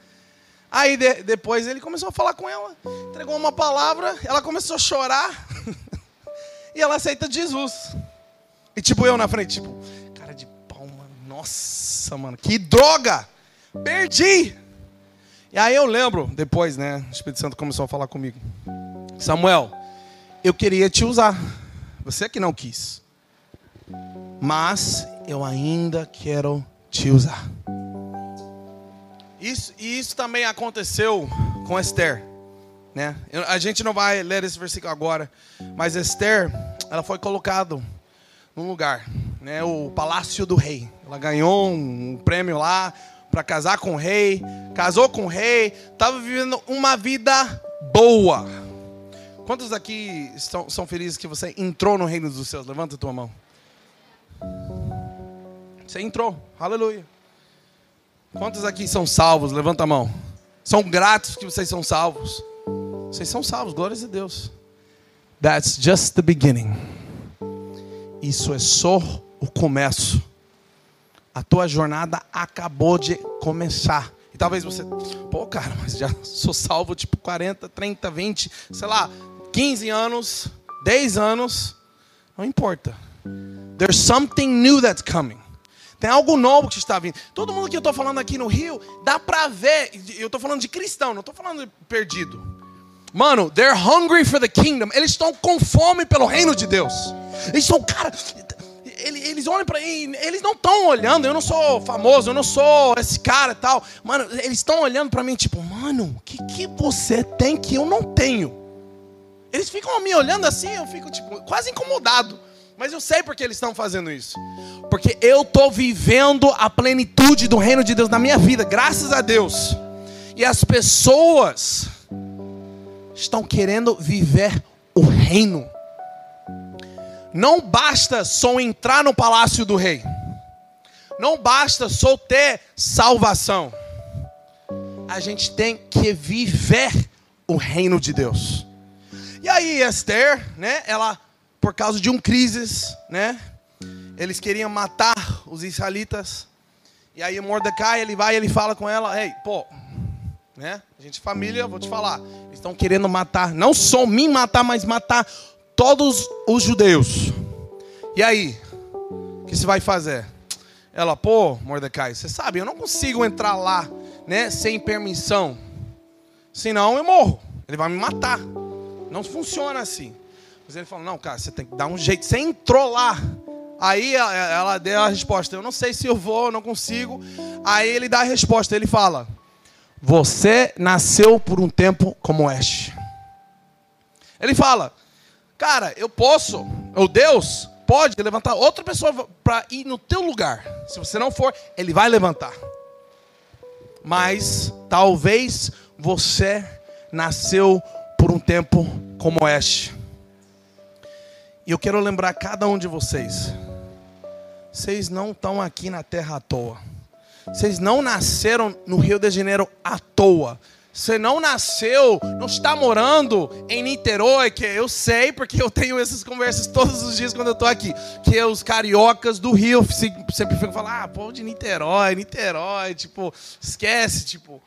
Speaker 2: Aí de, depois ele começou a falar com ela, entregou uma palavra, ela começou a chorar. <laughs> e ela aceita Jesus. E tipo eu na frente, tipo, cara de pau, mano. Nossa, mano, que droga! Perdi! E aí eu lembro, depois, né? O Espírito Santo começou a falar comigo. Samuel, eu queria te usar. Você que não quis. Mas eu ainda quero te usar. Isso, e isso também aconteceu com Esther. Né? A gente não vai ler esse versículo agora, mas Esther, ela foi colocada num lugar, né? o palácio do rei. Ela ganhou um prêmio lá para casar com o rei, casou com o rei, estava vivendo uma vida boa. Quantos aqui estão, são felizes que você entrou no reino dos céus? Levanta a tua mão. Você entrou, aleluia. Quantos aqui são salvos? Levanta a mão. São gratos que vocês são salvos. Vocês são salvos, glórias a Deus. That's just the beginning. Isso é só o começo. A tua jornada acabou de começar. E talvez você, pô, cara, mas já <laughs> sou salvo tipo 40, 30, 20, sei lá, 15 anos, 10 anos. Não importa. There's something new that's coming. Tem algo novo que está vindo. Todo mundo que eu estou falando aqui no Rio, dá para ver. Eu estou falando de cristão, não estou falando de perdido. Mano, they're hungry for the kingdom. Eles estão com fome pelo reino de Deus. Eles estão, cara, eles olham para mim, eles não estão olhando. Eu não sou famoso, eu não sou esse cara e tal. Mano, eles estão olhando para mim, tipo, mano, o que, que você tem que eu não tenho? Eles ficam me olhando assim, eu fico, tipo, quase incomodado. Mas eu sei porque eles estão fazendo isso. Porque eu estou vivendo a plenitude do reino de Deus na minha vida, graças a Deus. E as pessoas estão querendo viver o reino. Não basta só entrar no palácio do rei. Não basta só ter salvação. a gente tem que viver o reino de Deus. E aí Esther, né, ela por causa de um crises, né, eles queriam matar os israelitas. E aí Mordecai, ele vai ele fala com ela, ei, pô, né? A gente família, vou te falar, estão querendo matar, não só me matar, mas matar todos os judeus. E aí, o que você vai fazer? Ela, pô, Mordecai, você sabe, eu não consigo entrar lá, né, sem permissão. Senão eu morro. Ele vai me matar. Não funciona assim. Mas ele falou: "Não, cara, você tem que dar um jeito. Você entrou lá. Aí ela deu a resposta: Eu não sei se eu vou, eu não consigo. Aí ele dá a resposta: Ele fala: Você nasceu por um tempo como este. Ele fala: Cara, eu posso, ou Deus pode levantar outra pessoa para ir no teu lugar. Se você não for, ele vai levantar. Mas talvez você nasceu por um tempo como este. E eu quero lembrar cada um de vocês. Vocês não estão aqui na terra à toa. Vocês não nasceram no Rio de Janeiro à toa. Você não nasceu, não está morando em Niterói, que eu sei, porque eu tenho essas conversas todos os dias quando eu estou aqui. Que os cariocas do Rio sempre ficam falando, ah, pô, de Niterói, Niterói, tipo, esquece, tipo.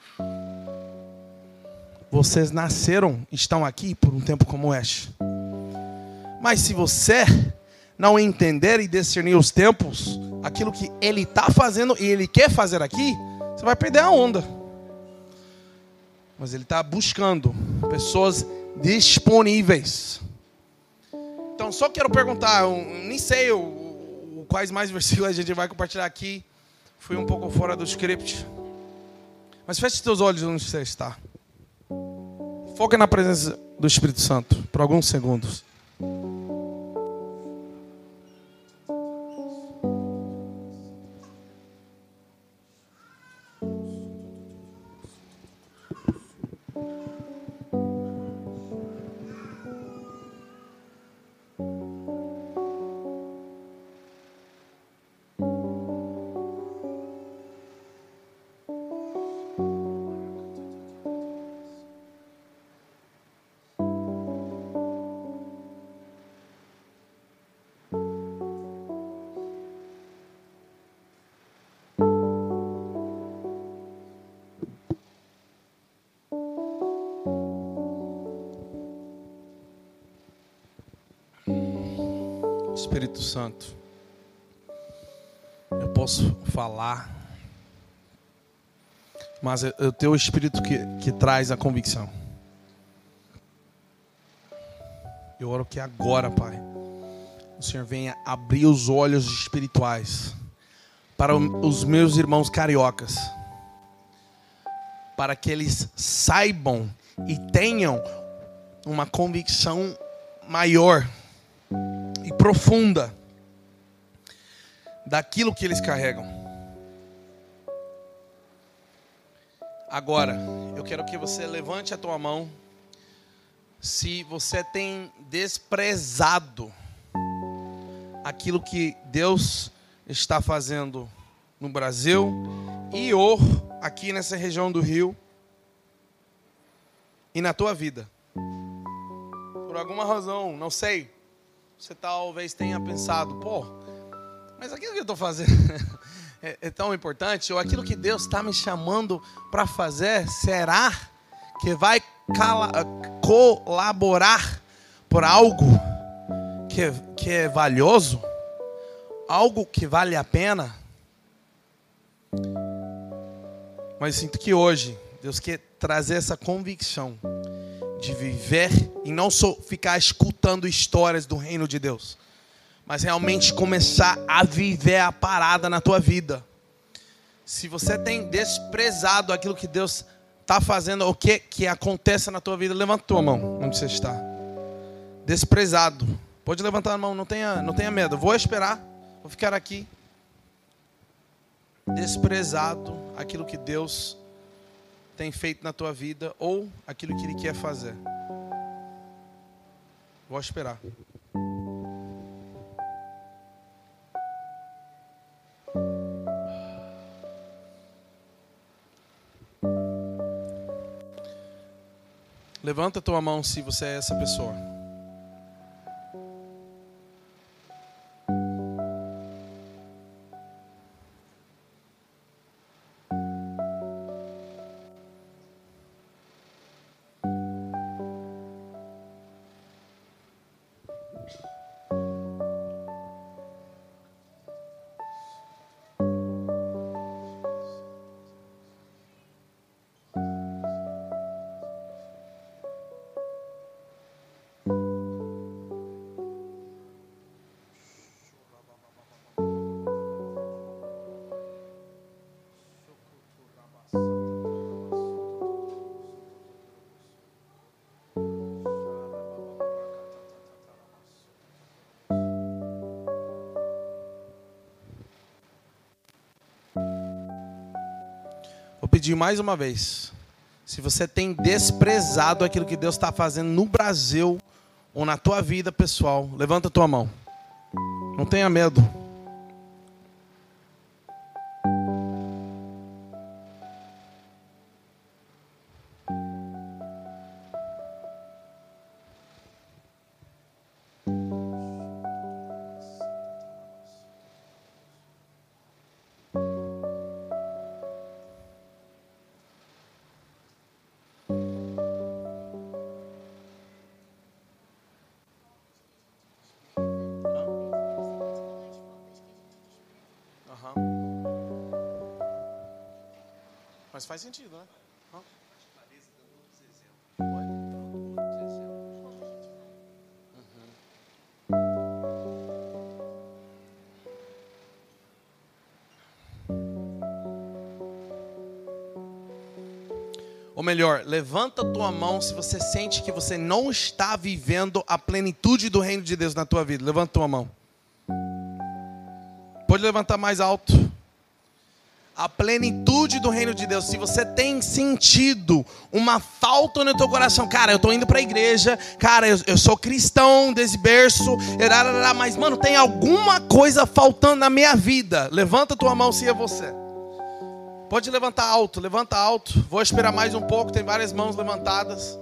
Speaker 2: Vocês nasceram, estão aqui por um tempo como este. Mas se você não entender e discernir os tempos, aquilo que ele está fazendo e ele quer fazer aqui, você vai perder a onda. Mas ele está buscando pessoas disponíveis. Então, só quero perguntar, eu nem sei o, quais mais versículos a gente vai compartilhar aqui. Fui um pouco fora do script. Mas feche seus olhos onde você está. Foque na presença do Espírito Santo por alguns segundos. Espírito Santo, eu posso falar, mas é o teu Espírito que, que traz a convicção. Eu oro que agora, Pai, o Senhor venha abrir os olhos espirituais para os meus irmãos cariocas, para que eles saibam e tenham uma convicção maior e profunda daquilo que eles carregam. Agora, eu quero que você levante a tua mão se você tem desprezado aquilo que Deus está fazendo no Brasil e ou aqui nessa região do Rio e na tua vida. Por alguma razão, não sei, você talvez tenha pensado, pô, mas aquilo que eu estou fazendo <laughs> é, é, tão importante, ou aquilo que Deus está me chamando para fazer, será que vai colaborar por algo que, que é valioso? Algo que vale a pena? Mas sinto que hoje Deus quer trazer essa convicção de viver e não só ficar escutando histórias do reino de Deus, mas realmente começar a viver a parada na tua vida. Se você tem desprezado aquilo que Deus está fazendo, o que que acontece na tua vida, levanta tua mão onde você está. Desprezado. Pode levantar a mão, não tenha, não tenha medo. Vou esperar, vou ficar aqui. Desprezado aquilo que Deus tem feito na tua vida ou aquilo que Ele quer fazer. Vou esperar. Levanta a tua mão se você é essa pessoa. Pedir mais uma vez. Se você tem desprezado aquilo que Deus está fazendo no Brasil ou na tua vida pessoal, levanta a tua mão. Não tenha medo. Mas faz sentido, né? Hã? Ou melhor, levanta a tua mão se você sente que você não está vivendo a plenitude do reino de Deus na tua vida. Levanta a tua mão. Pode levantar mais alto. A plenitude do reino de Deus. Se você tem sentido uma falta no teu coração, cara, eu tô indo pra igreja, cara, eu, eu sou cristão desse berço, mas, mano, tem alguma coisa faltando na minha vida. Levanta tua mão se é você. Pode levantar alto, levanta alto. Vou esperar mais um pouco, tem várias mãos levantadas.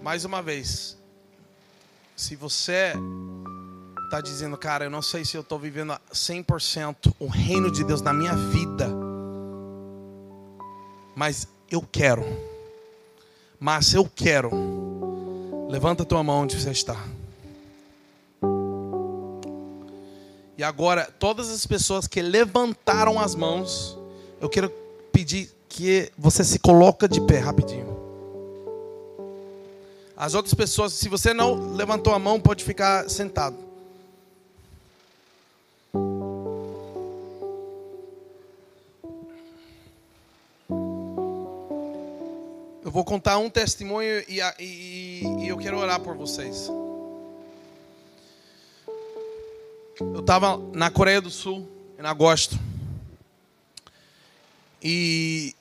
Speaker 2: Mais uma vez, se você está dizendo, cara, eu não sei se eu estou vivendo a 100% o reino de Deus na minha vida, mas eu quero, mas eu quero, levanta a tua mão onde você está. E agora, todas as pessoas que levantaram as mãos, eu quero pedir que você se coloca de pé rapidinho. As outras pessoas, se você não levantou a mão, pode ficar sentado. Eu vou contar um testemunho e, e, e eu quero orar por vocês. Eu estava na Coreia do Sul em agosto. E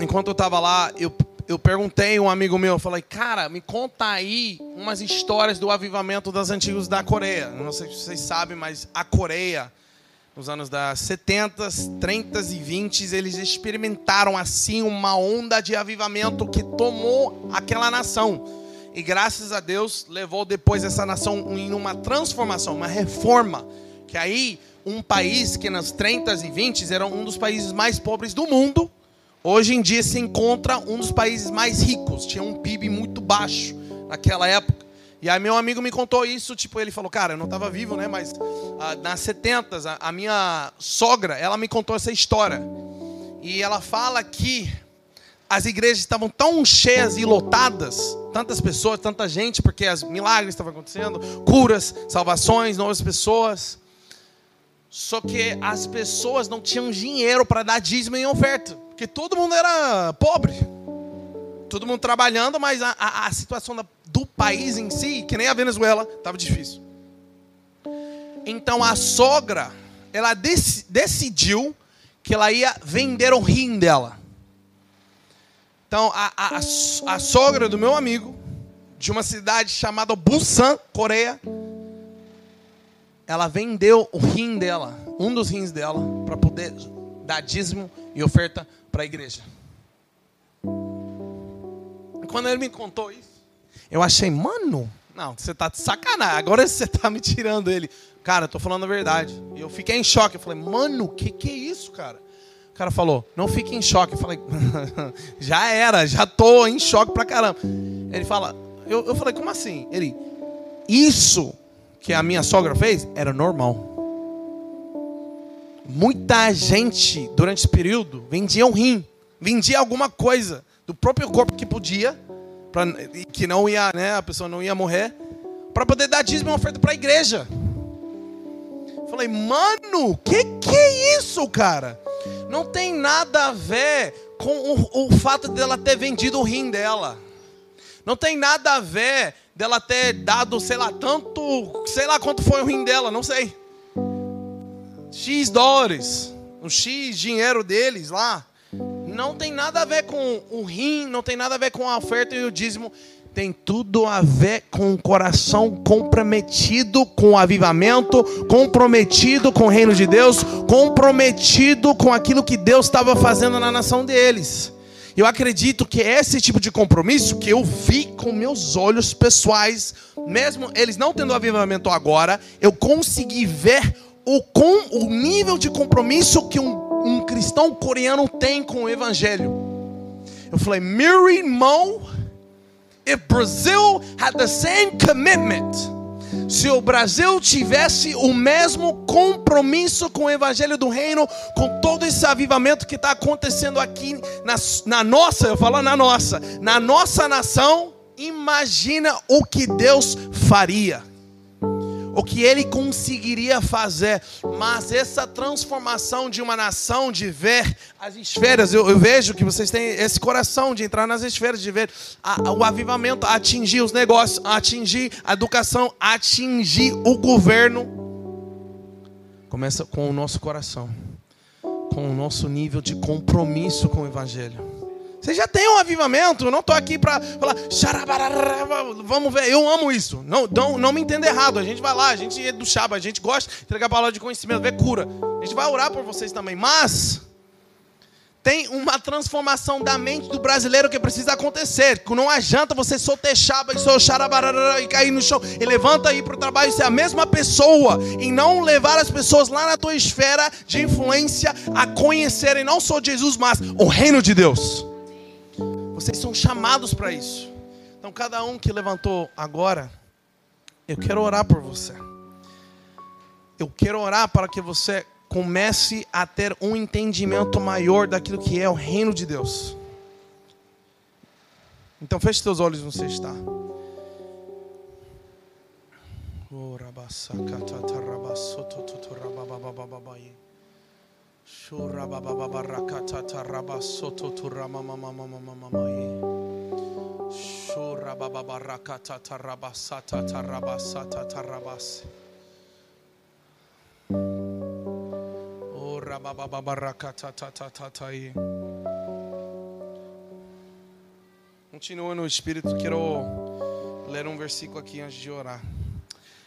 Speaker 2: enquanto eu estava lá, eu, eu perguntei a um amigo meu, eu falei, cara, me conta aí umas histórias do avivamento das antigas da Coreia. Não sei se vocês sabem, mas a Coreia, nos anos da 70, 30 e 20, eles experimentaram assim uma onda de avivamento que tomou aquela nação. E graças a Deus levou depois essa nação em uma transformação, uma reforma. Que aí um país que nas 30 e 20 era um dos países mais pobres do mundo, hoje em dia se encontra um dos países mais ricos. Tinha um PIB muito baixo naquela época. E aí meu amigo me contou isso, tipo, ele falou, cara, eu não estava vivo, né? Mas ah, nas 70 a, a minha sogra, ela me contou essa história. E ela fala que as igrejas estavam tão cheias e lotadas, tantas pessoas, tanta gente, porque as milagres estavam acontecendo, curas, salvações, novas pessoas. Só que as pessoas não tinham dinheiro para dar dízimo em oferta, porque todo mundo era pobre. Todo mundo trabalhando, mas a, a, a situação da, do país em si, que nem a Venezuela, estava difícil. Então a sogra, ela dec, decidiu que ela ia vender o rim dela. Então, a, a, sogra do meu amigo, de uma cidade chamada Busan, Coreia, ela vendeu o rim dela. um dos rins dela para poder dar dízimo e oferta para a igreja. Quando ele me contou isso, eu achei, mano, não, você tá de sacanagem. Agora você tá me tirando ele. Cara, eu tô falando a verdade. E eu fiquei em choque. Eu falei, mano, o que, que é isso, cara? O cara falou, não fique em choque. Eu falei, <laughs> já era, já tô em choque pra caramba. Ele fala, eu, eu falei, como assim? Ele, isso que a minha sogra fez era normal. Muita gente, durante esse período, vendia um rim, vendia alguma coisa do próprio corpo que podia pra, que não ia, né, a pessoa não ia morrer, para poder dar dízimo e oferta para a igreja. Falei, mano, que que é isso, cara? Não tem nada a ver com o, o fato dela ter vendido o rim dela. Não tem nada a ver dela ter dado, sei lá, tanto, sei lá quanto foi o rim dela, não sei. X dólares, o X dinheiro deles lá não tem nada a ver com o rim, não tem nada a ver com a oferta e o dízimo. Tem tudo a ver com o coração comprometido com o avivamento, comprometido com o reino de Deus, comprometido com aquilo que Deus estava fazendo na nação deles. Eu acredito que esse tipo de compromisso que eu vi com meus olhos pessoais, mesmo eles não tendo avivamento agora, eu consegui ver o, com, o nível de compromisso que um um cristão coreano tem com o evangelho. Eu falei, meu irmão, if Brazil had the same commitment, se o Brasil tivesse o mesmo compromisso com o evangelho do reino, com todo esse avivamento que está acontecendo aqui na, na nossa, eu falo na nossa, na nossa nação, imagina o que Deus faria o que ele conseguiria fazer. Mas essa transformação de uma nação, de ver as esferas, eu, eu vejo que vocês têm esse coração de entrar nas esferas, de ver a, o avivamento atingir os negócios, atingir a educação, atingir o governo. Começa com o nosso coração, com o nosso nível de compromisso com o Evangelho. Você já tem um avivamento. Eu não estou aqui para falar, vamos ver. Eu amo isso. Não, não, não me entenda errado. A gente vai lá, a gente é do chaba, a gente gosta de entregar a palavra de conhecimento, ver cura. A gente vai orar por vocês também. Mas tem uma transformação da mente do brasileiro que precisa acontecer. Não adianta você só ter chaba e só xarabarara e cair no chão e levanta aí para o trabalho e ser a mesma pessoa e não levar as pessoas lá na tua esfera de influência a conhecerem não só Jesus, mas o reino de Deus. Vocês são chamados para isso. Então, cada um que levantou agora, eu quero orar por você. Eu quero orar para que você comece a ter um entendimento maior daquilo que é o reino de Deus. Então, feche seus olhos onde você está. Ora rakata tata tatai. Continua no Espírito, quero ler um versículo aqui antes de orar.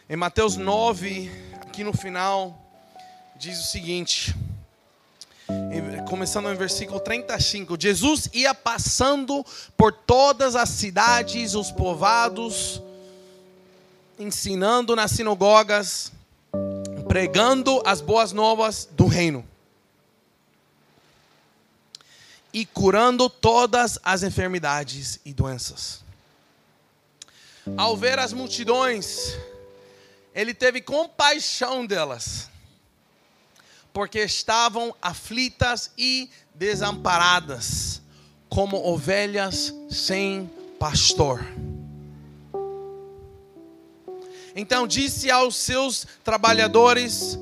Speaker 2: Em Mateus 9, aqui no final, diz o seguinte começando no versículo 35. Jesus ia passando por todas as cidades, os povoados, ensinando nas sinagogas, pregando as boas novas do reino. E curando todas as enfermidades e doenças. Ao ver as multidões, ele teve compaixão delas porque estavam aflitas e desamparadas, como ovelhas sem pastor. Então disse aos seus trabalhadores,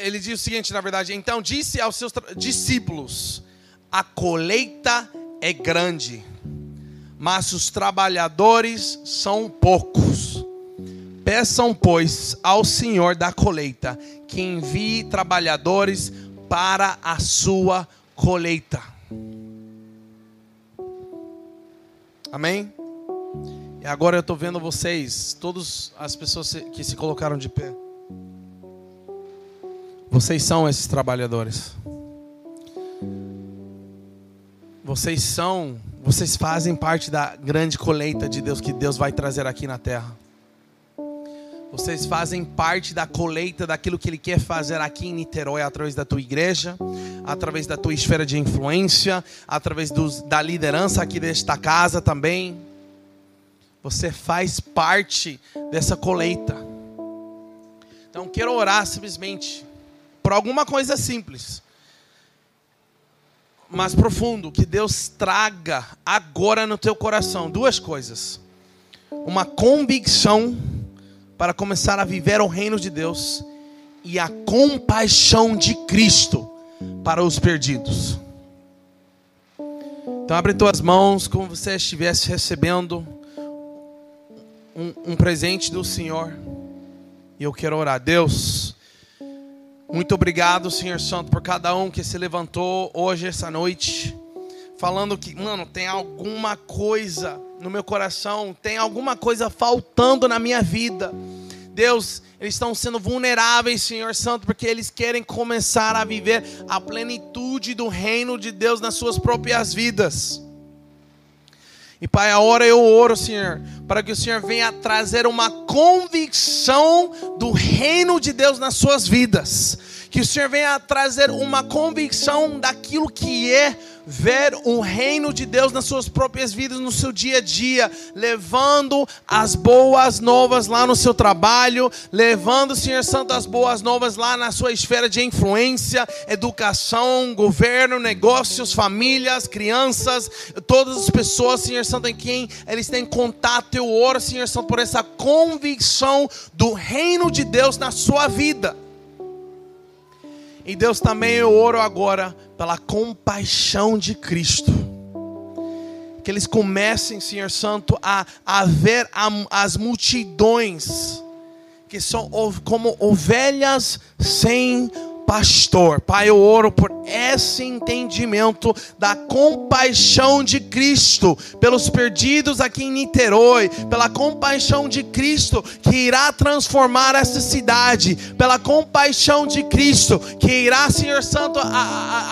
Speaker 2: ele diz o seguinte, na verdade, então disse aos seus discípulos: a colheita é grande, mas os trabalhadores são poucos. Peçam, pois, ao Senhor da colheita que envie trabalhadores para a sua colheita. Amém? E agora eu estou vendo vocês, todas as pessoas que se colocaram de pé. Vocês são esses trabalhadores. Vocês são, vocês fazem parte da grande colheita de Deus que Deus vai trazer aqui na terra. Vocês fazem parte da colheita daquilo que Ele quer fazer aqui em Niterói, através da tua igreja, através da tua esfera de influência, através dos, da liderança aqui desta casa também. Você faz parte dessa colheita. Então, quero orar simplesmente por alguma coisa simples mais profundo que Deus traga agora no teu coração duas coisas: uma convicção para começar a viver o reino de Deus e a compaixão de Cristo para os perdidos. Então abre tuas mãos como você estivesse recebendo um, um presente do Senhor. E eu quero orar, Deus. Muito obrigado, Senhor Santo, por cada um que se levantou hoje, essa noite, falando que, mano, tem alguma coisa no meu coração, tem alguma coisa faltando na minha vida. Deus, eles estão sendo vulneráveis, Senhor Santo, porque eles querem começar a viver a plenitude do reino de Deus nas suas próprias vidas. E Pai, a hora eu oro, Senhor, para que o Senhor venha trazer uma convicção do reino de Deus nas suas vidas. Que o Senhor venha trazer uma convicção daquilo que é ver o reino de Deus nas suas próprias vidas, no seu dia a dia, levando as boas novas lá no seu trabalho, levando, Senhor Santo, as boas novas lá na sua esfera de influência, educação, governo, negócios, famílias, crianças, todas as pessoas, Senhor Santo, em quem eles têm contato. Eu oro, Senhor Santo, por essa convicção do reino de Deus na sua vida. E Deus também eu oro agora pela compaixão de Cristo. Que eles comecem, Senhor Santo, a, a ver a, as multidões que são como ovelhas sem pastor. Pai, eu oro por esse entendimento da compaixão de Cristo pelos perdidos aqui em Niterói, pela compaixão de Cristo que irá transformar essa cidade, pela compaixão de Cristo que irá, Senhor Santo,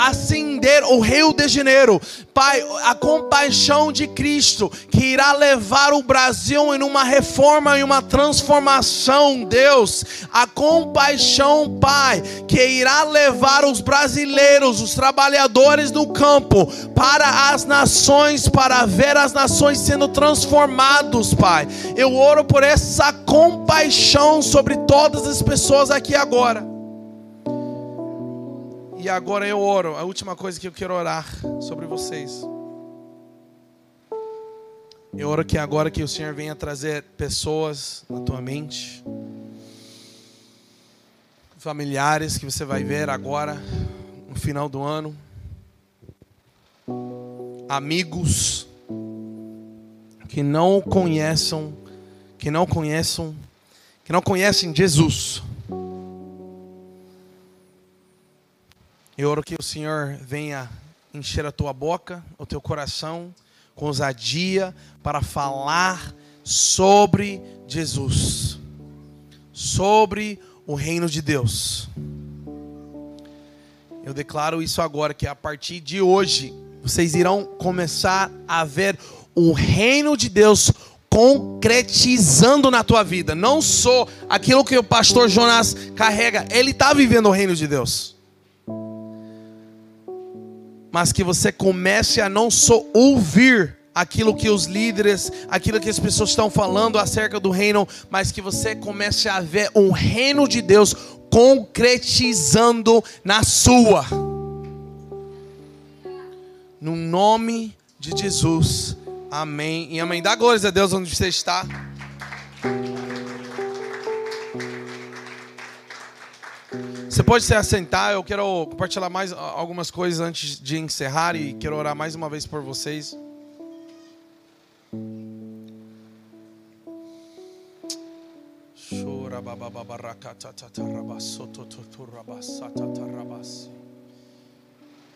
Speaker 2: acender o Rio de Janeiro. Pai, a compaixão de Cristo que irá levar o Brasil em uma reforma e uma transformação, Deus. A compaixão, Pai, que irá irá levar os brasileiros, os trabalhadores no campo, para as nações, para ver as nações sendo transformados, Pai. Eu oro por essa compaixão sobre todas as pessoas aqui agora. E agora eu oro, a última coisa que eu quero orar sobre vocês. Eu oro que agora que o Senhor venha trazer pessoas na tua mente familiares que você vai ver agora no final do ano, amigos que não conheçam, que não conheçam, que não conhecem Jesus. Eu oro que o Senhor venha encher a tua boca, o teu coração com ousadia para falar sobre Jesus, sobre o reino de Deus. Eu declaro isso agora, que a partir de hoje, vocês irão começar a ver o reino de Deus concretizando na tua vida. Não só aquilo que o pastor Jonas carrega, ele está vivendo o reino de Deus. Mas que você comece a não só ouvir aquilo que os líderes, aquilo que as pessoas estão falando acerca do reino, mas que você comece a ver um reino de Deus concretizando na sua. No nome de Jesus. Amém. E amém. Dá glórias a Deus onde você está. Você pode se assentar, eu quero compartilhar mais algumas coisas antes de encerrar e quero orar mais uma vez por vocês.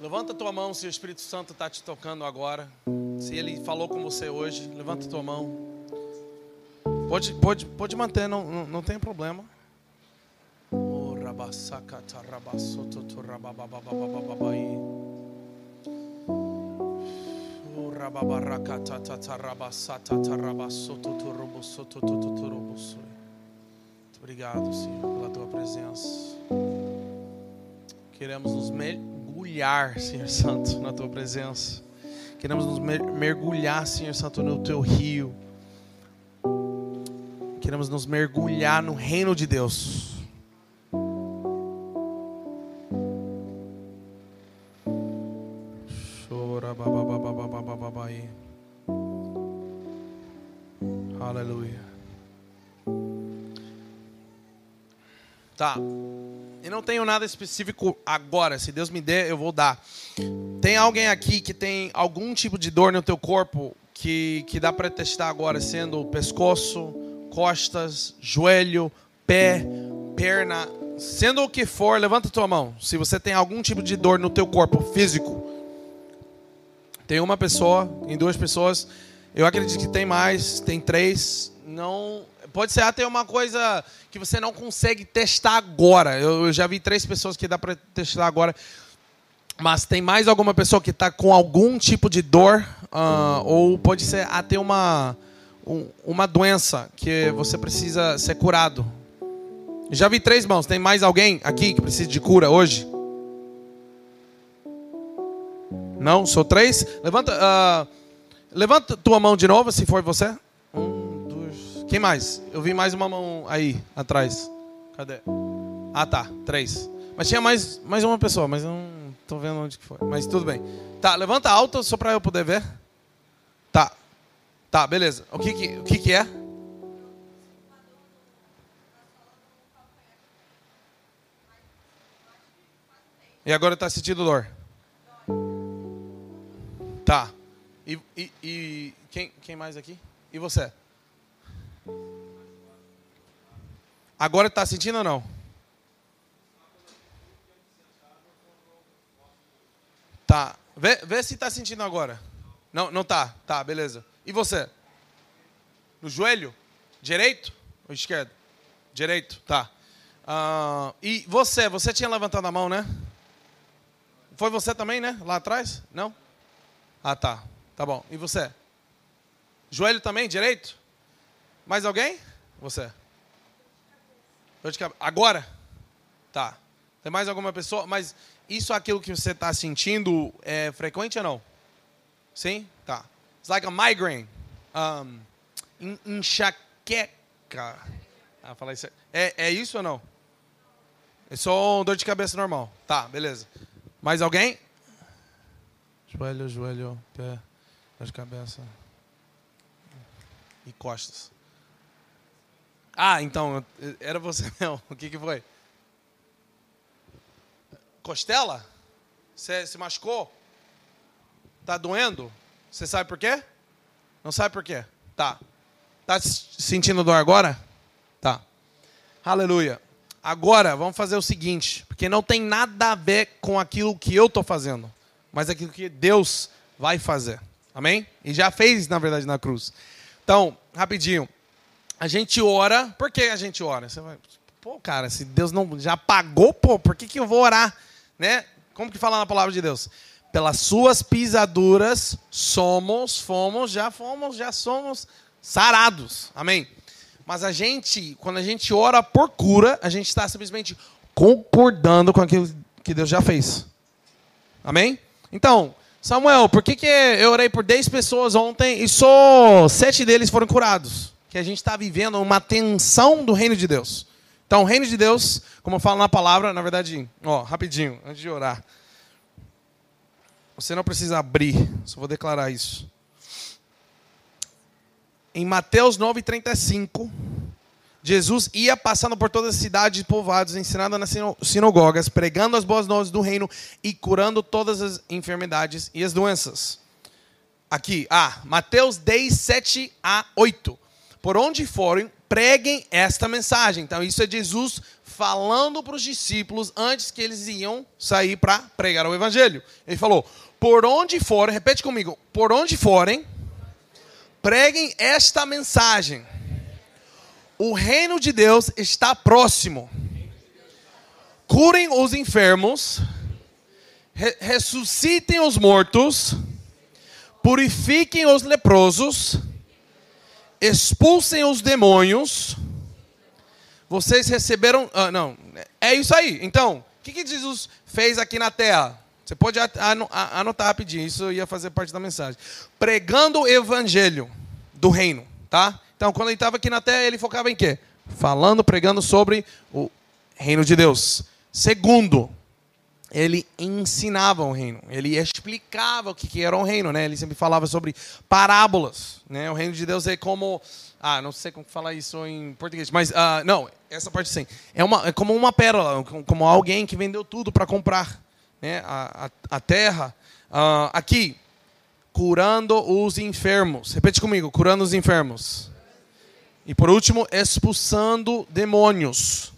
Speaker 2: Levanta tua mão se o Espírito Santo está te tocando agora. Se ele falou com você hoje, levanta tua mão. Pode, pode, pode manter, não, não, não tem problema. Muito obrigado, Senhor, pela tua presença. Queremos nos mergulhar, Senhor Santo, na tua presença. Queremos nos mergulhar, Senhor Santo, no teu rio. Queremos nos mergulhar no reino de Deus. Chora, bababababababai. Tá. E não tenho nada específico agora. Se Deus me der, eu vou dar. Tem alguém aqui que tem algum tipo de dor no teu corpo que, que dá para testar agora, sendo pescoço, costas, joelho, pé, perna, sendo o que for, levanta tua mão. Se você tem algum tipo de dor no teu corpo físico, tem uma pessoa, em duas pessoas, eu acredito que tem mais, tem três. Não, pode ser até uma coisa que você não consegue testar agora. Eu, eu já vi três pessoas que dá para testar agora. Mas tem mais alguma pessoa que está com algum tipo de dor, uh, ou pode ser até uma, um, uma doença que você precisa ser curado. Já vi três mãos. Tem mais alguém aqui que precisa de cura hoje? Não? Sou três? Levanta, uh, levanta tua mão de novo, se for você. Um. Quem mais? Eu vi mais uma mão aí atrás. Cadê? Ah, tá. Três. Mas tinha mais, mais uma pessoa, mas não Tô vendo onde que foi. Mas tudo bem. Tá, levanta alto só para eu poder ver. Tá. Tá, beleza. O que que, o que, que é? E agora está sentindo dor? Tá. E, e, e, quem, quem mais aqui? E você? Agora está sentindo ou não? Tá. Vê, vê se está sentindo agora. Não, não tá. Tá, beleza. E você? No joelho? Direito ou esquerdo? Direito, tá. Uh, e você? Você tinha levantado a mão, né? Foi você também, né? Lá atrás? Não? Ah, tá. Tá bom. E você? Joelho também, direito? Mais alguém? Você? Agora? Tá. Tem mais alguma pessoa? Mas isso aquilo que você está sentindo é frequente ou não? Sim? Tá. It's like a migraine. Um, enxaqueca. Ah, falar isso. É, é isso ou não? É só dor de cabeça normal. Tá, beleza. Mais alguém? Joelho, joelho, pé, dor de cabeça. E costas. Ah, então, era você <laughs> mesmo. O que, que foi? Costela? Você se machucou? Tá doendo? Você sabe por quê? Não sabe por quê? Tá. Tá sentindo dor agora? Tá. Aleluia. Agora, vamos fazer o seguinte, porque não tem nada a ver com aquilo que eu estou fazendo, mas aquilo que Deus vai fazer. Amém? E já fez, na verdade, na cruz. Então, rapidinho. A gente ora. Por que a gente ora? Você vai. Pô, cara, se Deus não já pagou, pô, por que, que eu vou orar? né? Como que fala na palavra de Deus? Pelas suas pisaduras somos, fomos, já fomos, já somos sarados. Amém. Mas a gente, quando a gente ora por cura, a gente está simplesmente concordando com aquilo que Deus já fez. Amém? Então, Samuel, por que, que eu orei por 10 pessoas ontem e só sete deles foram curados? Que a gente está vivendo uma tensão do reino de Deus. Então, o reino de Deus, como eu falo na palavra, na verdade, ó, rapidinho, antes de orar. Você não precisa abrir, só vou declarar isso. Em Mateus 9:35, Jesus ia passando por todas as cidades e povoados, ensinando nas sinagogas, pregando as boas novas do reino e curando todas as enfermidades e as doenças. Aqui, ah, Mateus 10, 7 a 8. Por onde forem, preguem esta mensagem. Então, isso é Jesus falando para os discípulos antes que eles iam sair para pregar o evangelho. Ele falou: Por onde forem, repete comigo, por onde forem, preguem esta mensagem. O reino de Deus está próximo. curem os enfermos, re ressuscitem os mortos, purifiquem os leprosos, expulsem os demônios. Vocês receberam. Ah, não, é isso aí. Então, o que, que Jesus fez aqui na terra? Você pode anotar rapidinho, isso ia fazer parte da mensagem. Pregando o evangelho do reino, tá? Então, quando ele estava aqui na terra, ele focava em quê? Falando, pregando sobre o reino de Deus. Segundo, ele ensinava o reino, ele explicava o que era o reino, né? Ele sempre falava sobre parábolas, né? O reino de Deus é como, ah, não sei como falar isso em português, mas uh, não, essa parte sim. É, uma, é como uma pérola, como alguém que vendeu tudo para comprar, né? A, a, a terra. Uh, aqui, curando os enfermos. Repete comigo, curando os enfermos. E por último, expulsando demônios.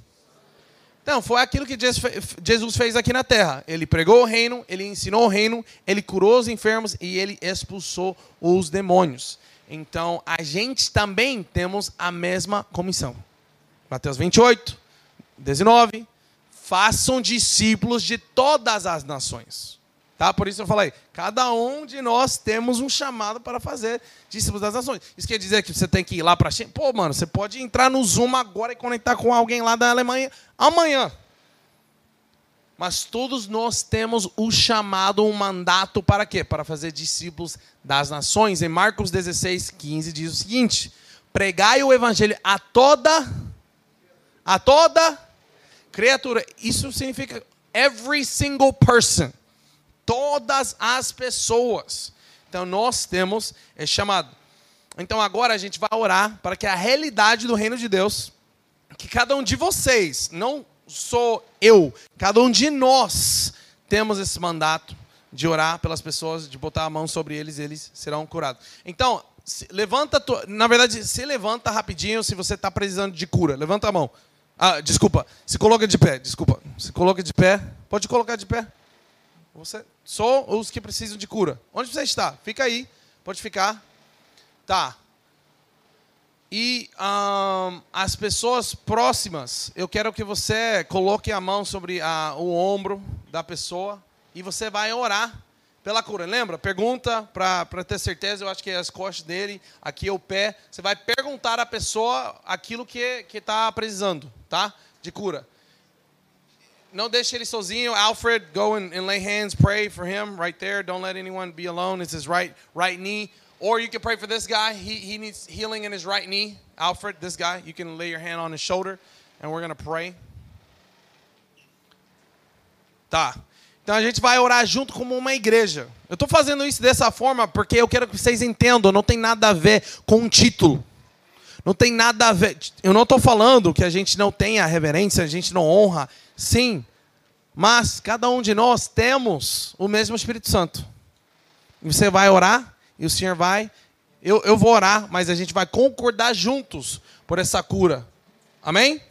Speaker 2: Então, foi aquilo que Jesus fez aqui na terra. Ele pregou o reino, ele ensinou o reino, ele curou os enfermos e ele expulsou os demônios. Então, a gente também temos a mesma comissão. Mateus 28, 19. Façam discípulos de todas as nações. Tá? Por isso eu falei, cada um de nós temos um chamado para fazer discípulos das nações. Isso quer dizer que você tem que ir lá para a Pô, mano, você pode entrar no Zoom agora e conectar com alguém lá da Alemanha amanhã. Mas todos nós temos o chamado, um mandato para quê? Para fazer discípulos das nações. Em Marcos 16, 15 diz o seguinte: pregai o evangelho a toda, a toda criatura. Isso significa every single person todas as pessoas. Então nós temos é chamado. Então agora a gente vai orar para que a realidade do reino de Deus, que cada um de vocês, não sou eu, cada um de nós temos esse mandato de orar pelas pessoas, de botar a mão sobre eles, eles serão curados. Então, levanta, na verdade, se levanta rapidinho se você está precisando de cura. Levanta a mão. Ah, desculpa, se coloca de pé, desculpa. Se coloca de pé. Pode colocar de pé. Você, só os que precisam de cura. Onde você está? Fica aí. Pode ficar. Tá. E um, as pessoas próximas, eu quero que você coloque a mão sobre a, o ombro da pessoa e você vai orar pela cura. Lembra? Pergunta para ter certeza. Eu acho que é as costas dele, aqui é o pé. Você vai perguntar à pessoa aquilo que está precisando, tá? De cura. Não deixe ele sozinho. Alfred, go and, and, lay hands, pray for him right there. Don't let anyone be alone. It's his right right knee. Or you can pray for this guy. He, he needs healing in his right knee. Alfred, this guy, you can lay your hand on his shoulder and we're going to pray. Tá. Então a gente vai orar junto como uma igreja. Eu estou fazendo isso dessa forma porque eu quero que vocês entendam, não tem nada a ver com o título. Não tem nada a ver. Eu não estou falando que a gente não tenha reverência, a gente não honra Sim, mas cada um de nós temos o mesmo Espírito Santo. E você vai orar, e o Senhor vai. Eu, eu vou orar, mas a gente vai concordar juntos por essa cura. Amém?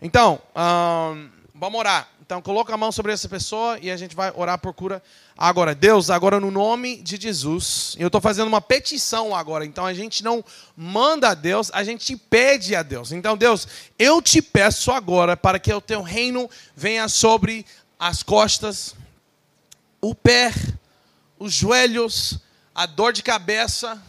Speaker 2: Então, vamos orar. Então, coloca a mão sobre essa pessoa e a gente vai orar por cura agora. Deus, agora no nome de Jesus, eu estou fazendo uma petição agora. Então, a gente não manda a Deus, a gente pede a Deus. Então, Deus, eu te peço agora para que o teu reino venha sobre as costas, o pé, os joelhos, a dor de cabeça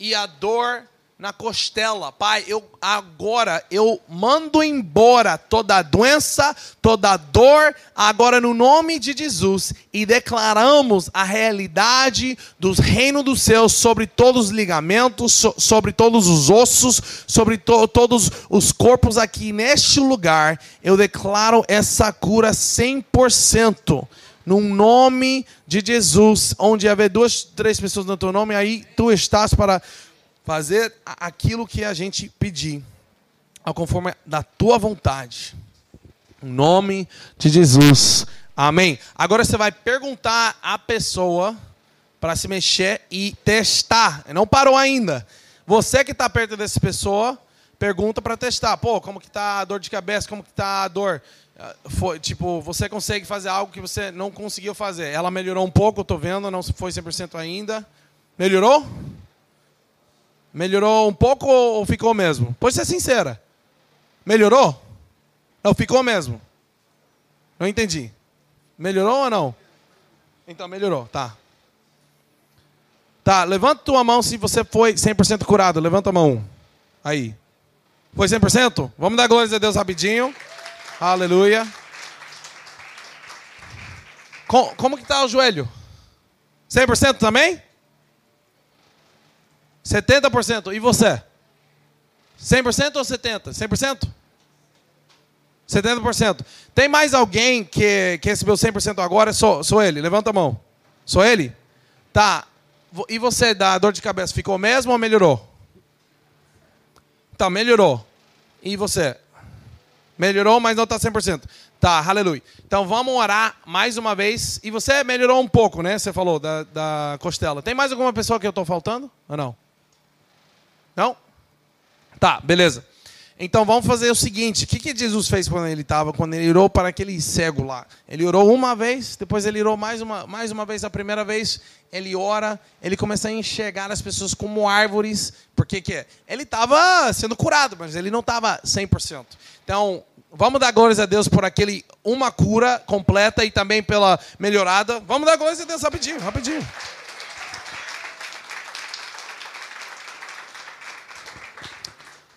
Speaker 2: e a dor na costela. Pai, eu agora eu mando embora toda doença, toda dor, agora no nome de Jesus e declaramos a realidade dos reinos dos céus sobre todos os ligamentos, so, sobre todos os ossos, sobre to, todos os corpos aqui neste lugar. Eu declaro essa cura 100% no nome de Jesus, onde haver duas, três pessoas no teu nome, aí tu estás para fazer aquilo que a gente pedir, ao conforme da tua vontade. Em nome de Jesus. Amém. Agora você vai perguntar à pessoa para se mexer e testar. Não parou ainda. Você que está perto dessa pessoa, pergunta para testar. Pô, como que está a dor de cabeça? Como que está a dor? Ah, foi, tipo, você consegue fazer algo que você não conseguiu fazer. Ela melhorou um pouco, estou vendo, não foi 100% ainda. Melhorou? Melhorou um pouco ou ficou mesmo? Pode ser sincera. Melhorou? Não, ficou mesmo. Não entendi. Melhorou ou não? Então melhorou, tá. Tá, levanta tua mão se você foi 100% curado. Levanta a mão. Aí. Foi 100%? Vamos dar glórias a Deus rapidinho. Aleluia. Com, como que tá o joelho? 100% também? 70%. E você? 100% ou 70%? 100%? 70%. Tem mais alguém que, que recebeu 100% agora? Sou, sou ele. Levanta a mão. Sou ele? Tá. E você, da dor de cabeça, ficou mesmo ou melhorou? Tá, melhorou. E você? Melhorou, mas não está 100%. Tá, aleluia. Então vamos orar mais uma vez. E você melhorou um pouco, né? Você falou da, da costela. Tem mais alguma pessoa que eu estou faltando? Ou não? Não? Tá, beleza. Então vamos fazer o seguinte: o que, que Jesus fez quando ele estava, quando ele orou para aquele cego lá? Ele orou uma vez, depois ele orou mais uma, mais uma vez, a primeira vez, ele ora, ele começa a enxergar as pessoas como árvores, porque que ele estava sendo curado, mas ele não estava 100%. Então, vamos dar glórias a Deus por aquele uma cura completa e também pela melhorada. Vamos dar glórias a Deus rapidinho, rapidinho.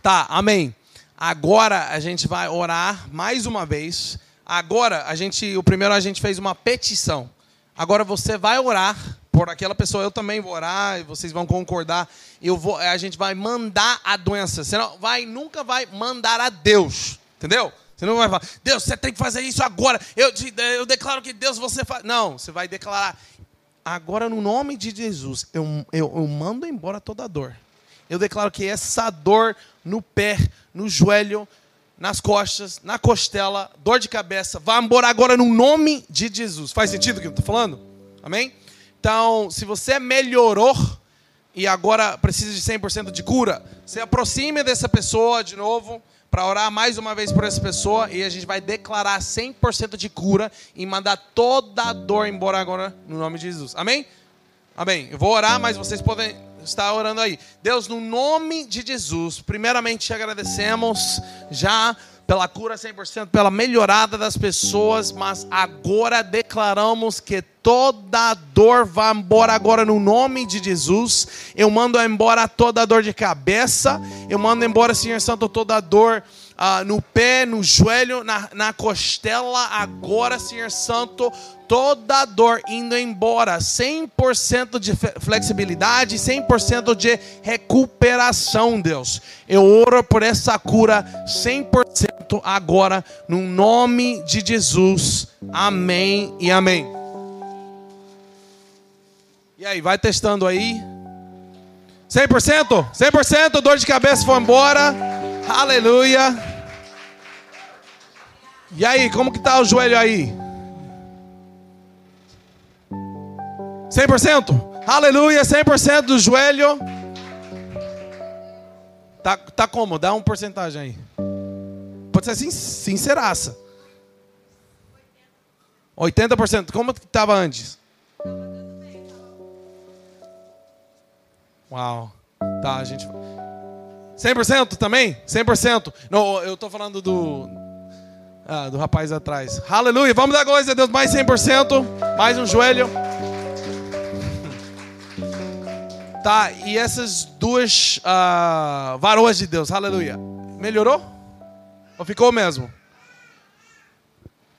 Speaker 2: Tá, amém. Agora a gente vai orar mais uma vez. Agora a gente, o primeiro a gente fez uma petição. Agora você vai orar por aquela pessoa. Eu também vou orar e vocês vão concordar. Eu vou, a gente vai mandar a doença. Você não vai, nunca vai mandar a Deus, entendeu? Você não vai falar, Deus, você tem que fazer isso agora. Eu, eu declaro que Deus você faz. Não, você vai declarar. Agora, no nome de Jesus, eu, eu, eu mando embora toda dor. Eu declaro que essa dor no pé, no joelho, nas costas, na costela, dor de cabeça, vá embora agora no nome de Jesus. Faz sentido o que eu estou falando? Amém? Então, se você melhorou e agora precisa de 100% de cura, se aproxime dessa pessoa de novo para orar mais uma vez por essa pessoa e a gente vai declarar 100% de cura e mandar toda a dor embora agora no nome de Jesus. Amém? Amém. Eu vou orar, mas vocês podem está orando aí. Deus, no nome de Jesus, primeiramente te agradecemos já pela cura 100%, pela melhorada das pessoas, mas agora declaramos que toda dor vai embora agora no nome de Jesus. Eu mando embora toda dor de cabeça, eu mando embora, Senhor Santo, toda dor ah, no pé, no joelho, na, na costela, agora, Senhor Santo, toda dor indo embora, 100% de flexibilidade, 100% de recuperação, Deus. Eu oro por essa cura 100% agora, no nome de Jesus. Amém e amém. E aí, vai testando aí. 100%? 100% dor de cabeça foi embora. Aleluia. E aí, como que tá o joelho aí? 100%? Aleluia, 100% do joelho. Tá, tá como? Dá um porcentagem aí. Pode ser sinceraça. 80%. Como que estava antes? Uau. Tá, a gente. 100% também? 100%. Não, eu estou falando do. Ah, do rapaz atrás. Aleluia. Vamos dar glória a Deus. Mais 100%. Mais um joelho. <laughs> Tá, e essas duas uh, varoas de Deus. Aleluia. Melhorou? Ou ficou mesmo?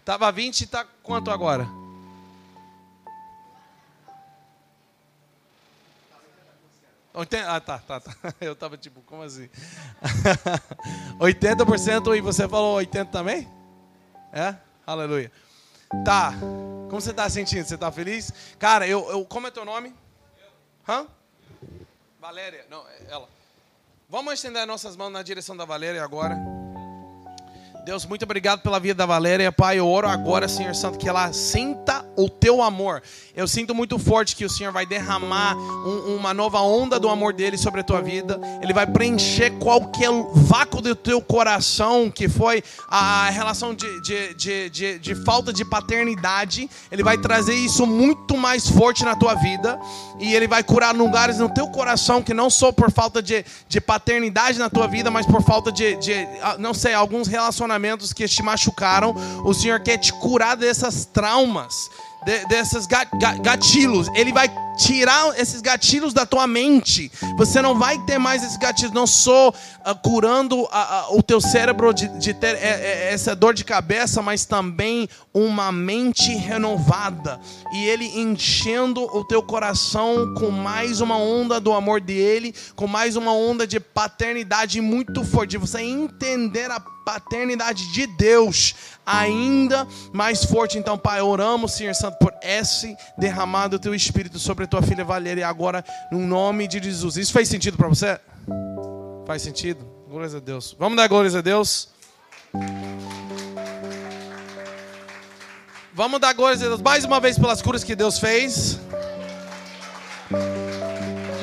Speaker 2: Tava 20 e tá quanto agora? Ah, tá, tá, tá. <laughs> Eu tava tipo, como assim? <laughs> 80% e você falou 80 também? É? Aleluia. Tá. Como você tá sentindo? Você tá feliz? Cara, eu, eu como é teu nome? Hã? Valéria. Não, é ela. Vamos estender nossas mãos na direção da Valéria agora. Deus, muito obrigado pela vida da Valéria. Pai, eu oro agora, Senhor Santo, que ela sinta o teu amor. Eu sinto muito forte que o Senhor vai derramar um, uma nova onda do amor dele sobre a tua vida. Ele vai preencher qualquer vácuo do teu coração, que foi a relação de, de, de, de, de falta de paternidade. Ele vai trazer isso muito mais forte na tua vida. E ele vai curar lugares no teu coração que não só por falta de, de paternidade na tua vida, mas por falta de, de, não sei, alguns relacionamentos que te machucaram. O Senhor quer te curar dessas traumas de, desses gatilhos. Ele vai tirar esses gatilhos da tua mente. Você não vai ter mais esses gatilhos. Não só uh, curando uh, uh, o teu cérebro de, de ter é, é, essa dor de cabeça, mas também uma mente renovada. E ele enchendo o teu coração com mais uma onda do amor dele, com mais uma onda de paternidade muito forte. Você entender a paternidade de Deus ainda mais forte. Então, Pai, oramos, Senhor Santo, por esse derramado do teu Espírito sobre a tua filha Valéria agora, no nome de Jesus. Isso faz sentido para você? Faz sentido? Glórias a Deus. Vamos dar glórias a Deus? Vamos dar glórias a Deus mais uma vez pelas curas que Deus fez.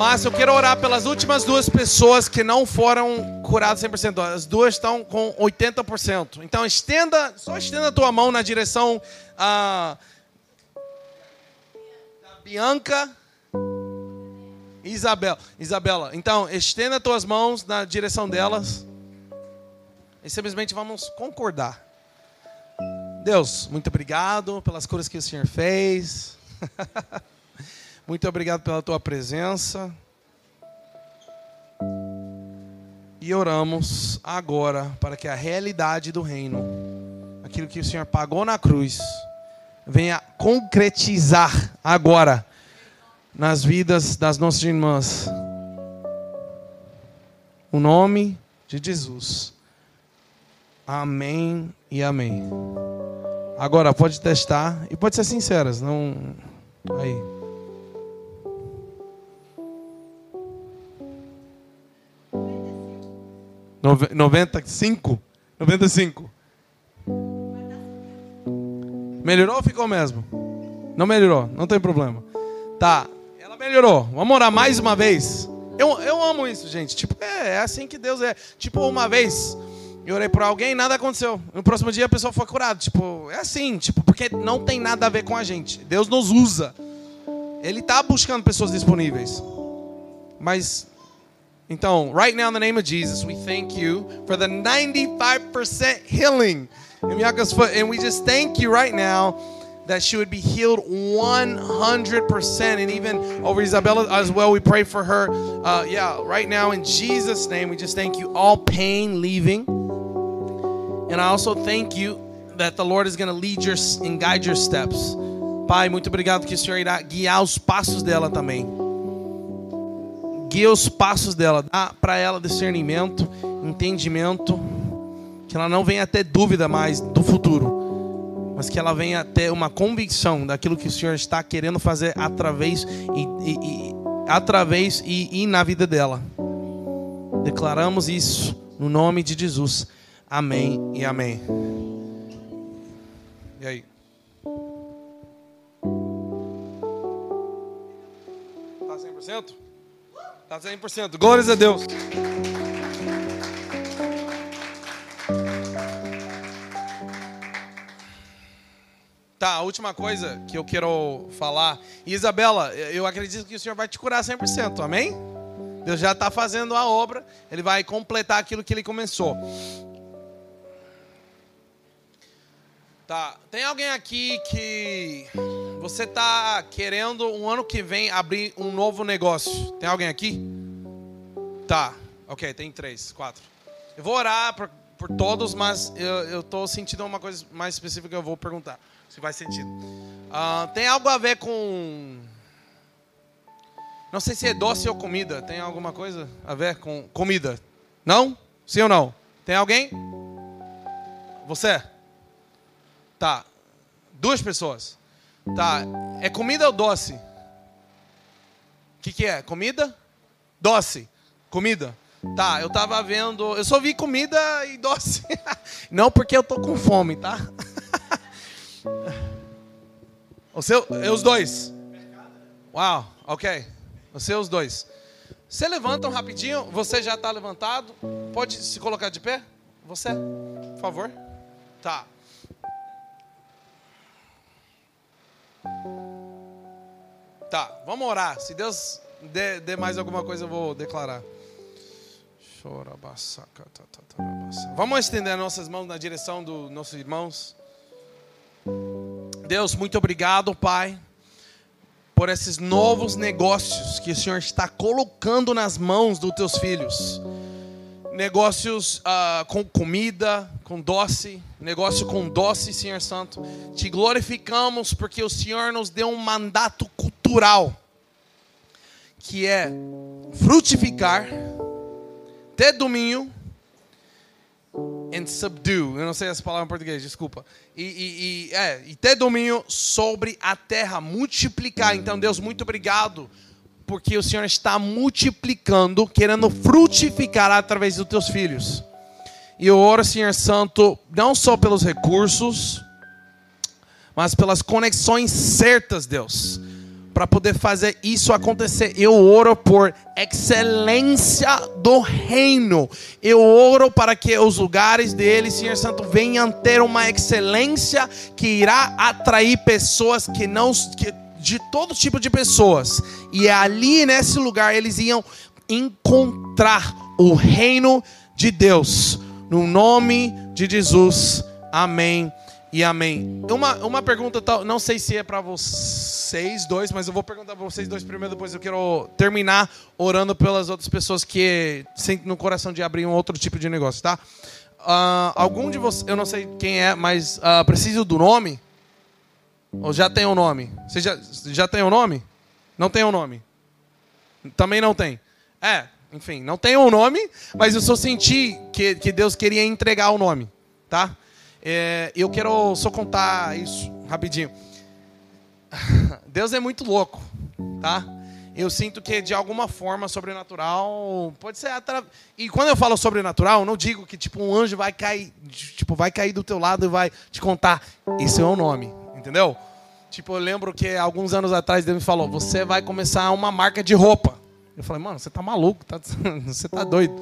Speaker 2: Mas eu quero orar pelas últimas duas pessoas que não foram curadas 100%. As duas estão com 80%. Então estenda, só estenda a tua mão na direção ah, Bianca e Isabela. Então, estenda tuas mãos na direção delas. E simplesmente vamos concordar. Deus, muito obrigado pelas coisas que o Senhor fez. <laughs> muito obrigado pela tua presença. E oramos agora para que a realidade do reino, aquilo que o Senhor pagou na cruz, venha concretizar agora nas vidas das nossas irmãs. O nome de Jesus. Amém e amém. Agora pode testar e pode ser sinceras, não aí. Noventa e cinco, noventa e cinco. Melhorou ou ficou mesmo? Não melhorou, não tem problema. Tá, ela melhorou. Vamos orar mais uma vez. Eu, eu amo isso, gente. Tipo, é, é assim que Deus é. Tipo, uma vez eu orei por alguém e nada aconteceu. No próximo dia a pessoa foi curada. Tipo, é assim, tipo, porque não tem nada a ver com a gente. Deus nos usa. Ele está buscando pessoas disponíveis. Mas então, right now in the name of Jesus, we thank you for the 95% healing in Miyaka's foot. And we just thank you right now that she would be healed 100%. And even over Isabella as well, we pray for her. Uh, yeah, right now in Jesus' name, we just thank you. All pain leaving. And I also thank you that the Lord is going to lead your and guide your steps. Pai, muito obrigado que o Senhor irá guiar os passos dela também. Guia os passos dela, dá para ela discernimento, entendimento que ela não venha ter dúvida mais do futuro, mas que ela venha ter uma convicção daquilo que o Senhor está querendo fazer através e, e, e através e, e na vida dela. Declaramos isso no nome de Jesus. Amém e amém. E aí? Tá 100%? Tá 100%. Glórias a Deus. Tá, a última coisa que eu quero falar. Isabela, eu acredito que o Senhor vai te curar 100%, amém? Deus já está fazendo a obra, Ele vai completar aquilo que Ele começou. Tá, tem alguém aqui que você está querendo um ano que vem abrir um novo negócio? Tem alguém aqui? Tá, ok, tem três, quatro. Eu vou orar por, por todos, mas eu estou sentindo uma coisa mais específica que eu vou perguntar se faz sentido. Uh, tem algo a ver com. Não sei se é doce ou comida. Tem alguma coisa a ver com comida? Não? Sim ou não? Tem alguém? Você? Tá. Duas pessoas. Tá. É comida ou doce? O que, que é? Comida? Doce. Comida. Tá, eu tava vendo. Eu só vi comida e doce. <laughs> Não porque eu tô com fome, tá? <laughs> O seu, é os dois. Uau, ok. Os seus dois. Você levantam rapidinho. Você já está levantado. Pode se colocar de pé? Você, por favor. Tá. Tá, vamos orar. Se Deus der, der mais alguma coisa, eu vou declarar. Vamos estender nossas mãos na direção dos nossos irmãos. Deus, muito obrigado, Pai, por esses novos negócios que o Senhor está colocando nas mãos dos teus filhos. Negócios uh, com comida, com doce, negócio com doce, Senhor Santo. Te glorificamos porque o Senhor nos deu um mandato cultural que é frutificar, ter domínio and subdue. Eu não sei essa palavra em português, desculpa. E, e, e, é, e ter domínio sobre a terra, multiplicar. Então, Deus, muito obrigado, porque o Senhor está multiplicando, querendo frutificar através dos teus filhos. E eu oro, Senhor Santo, não só pelos recursos, mas pelas conexões certas, Deus para poder fazer isso acontecer. Eu oro por excelência do reino. Eu oro para que os lugares dele, Senhor Santo, venham ter uma excelência que irá atrair pessoas que não que, de todo tipo de pessoas. E é ali nesse lugar eles iam encontrar o reino de Deus. No nome de Jesus. Amém e amém. Uma, uma pergunta, não sei se é para vocês dois, mas eu vou perguntar para vocês dois primeiro, depois eu quero terminar orando pelas outras pessoas que sentem no coração de abrir um outro tipo de negócio, tá? Uh, algum de vocês, eu não sei quem é, mas uh, preciso do nome? Ou já tem o um nome? Você já, já tem o um nome? Não tem o um nome? Também não tem. É, enfim, não tem um nome, mas eu só senti que, que Deus queria entregar o nome, tá? É, eu quero só contar isso rapidinho. <sighs> Deus é muito louco, tá? Eu sinto que de alguma forma sobrenatural pode ser atra... e quando eu falo sobrenatural, não digo que tipo um anjo vai cair, tipo vai cair do teu lado e vai te contar esse é o nome, entendeu? Tipo, eu lembro que alguns anos atrás Deus me falou: "Você vai começar uma marca de roupa". Eu falei: "Mano, você tá maluco, tá... <laughs> você tá doido".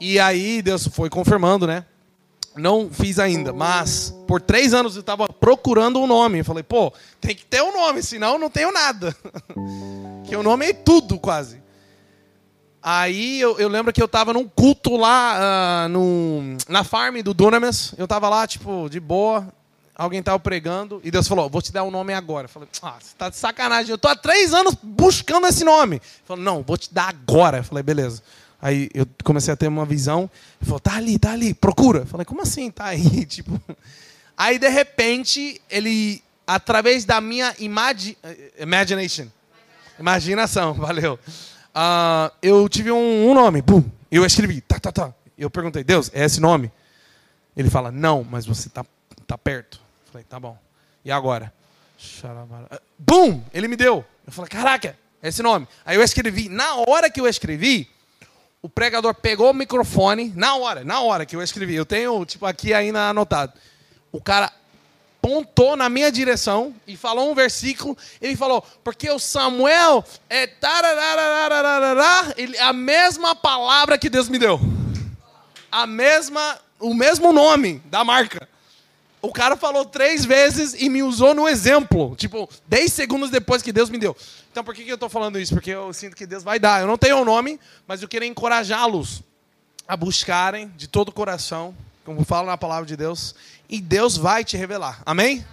Speaker 2: E aí Deus foi confirmando, né? não fiz ainda, mas por três anos eu estava procurando um nome. Eu falei, pô, tem que ter um nome, senão eu não tenho nada. <laughs> que o nome é tudo, quase. Aí eu, eu lembro que eu estava num culto lá uh, no, na farm do Dunamis. Eu estava lá, tipo, de boa. Alguém estava pregando e Deus falou: Vou te dar um nome agora. Eu falei: Ah, você está de sacanagem. Eu estou há três anos buscando esse nome. Ele falou: Não, vou te dar agora. Eu falei: Beleza. Aí eu comecei a ter uma visão. Ele falou, tá ali, tá ali, procura. Eu falei, como assim tá aí? <laughs> Tipo... Aí, de repente, ele, através da minha imagi imagination, imaginação, <laughs> valeu. Uh, eu tive um, um nome, bum, eu escrevi, tá, tá, tá. Eu perguntei, Deus, é esse nome? Ele fala, não, mas você tá, tá perto. Falei, tá bom. E agora? Bum! Ele me deu. Eu falei, caraca, é esse nome. Aí eu escrevi. Na hora que eu escrevi, o pregador pegou o microfone, na hora, na hora que eu escrevi, eu tenho, tipo, aqui ainda anotado. O cara pontou na minha direção e falou um versículo. Ele falou, porque o Samuel é ele, a mesma palavra que Deus me deu. A mesma, o mesmo nome da marca. O cara falou três vezes e me usou no exemplo. Tipo, dez segundos depois que Deus me deu. Então por que, que eu estou falando isso? Porque eu sinto que Deus vai dar. Eu não tenho o um nome, mas eu queria encorajá-los a buscarem de todo o coração, como fala na palavra de Deus, e Deus vai te revelar. Amém?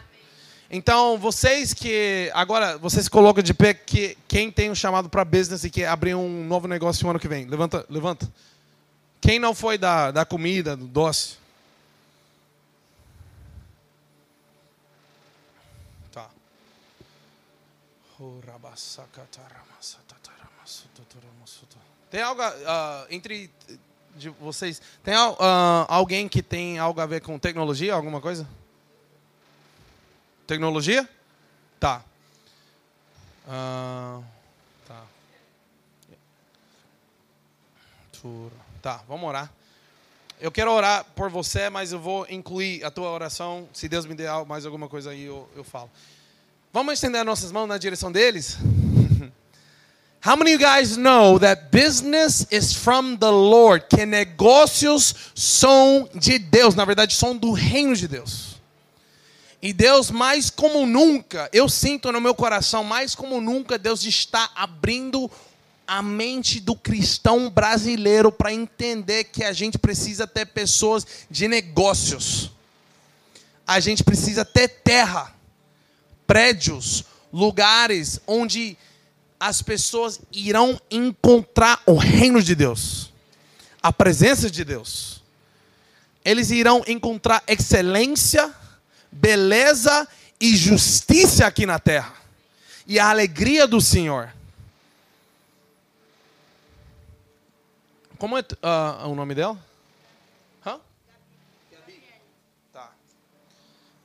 Speaker 2: Então, vocês que. Agora, vocês colocam de pé que quem tem um chamado para business e quer abrir um novo negócio no ano que vem. Levanta, levanta. Quem não foi da, da comida, do doce? Tem algo uh, entre de vocês? Tem uh, alguém que tem algo a ver com tecnologia, alguma coisa? Tecnologia? Tá. Uh, tá. Tá, vamos orar. Eu quero orar por você, mas eu vou incluir a tua oração. Se Deus me der mais alguma coisa aí, eu, eu falo. Vamos estender nossas mãos na direção deles? <laughs> How many of you guys know that business is from the Lord? Que negócios são de Deus, na verdade, são do reino de Deus. E Deus, mais como nunca, eu sinto no meu coração, mais como nunca, Deus está abrindo a mente do cristão brasileiro para entender que a gente precisa ter pessoas de negócios. A gente precisa ter terra, prédios, lugares onde as pessoas irão encontrar o reino de Deus, a presença de Deus. Eles irão encontrar excelência, beleza e justiça aqui na terra. E a alegria do Senhor. Como é uh, o nome dela?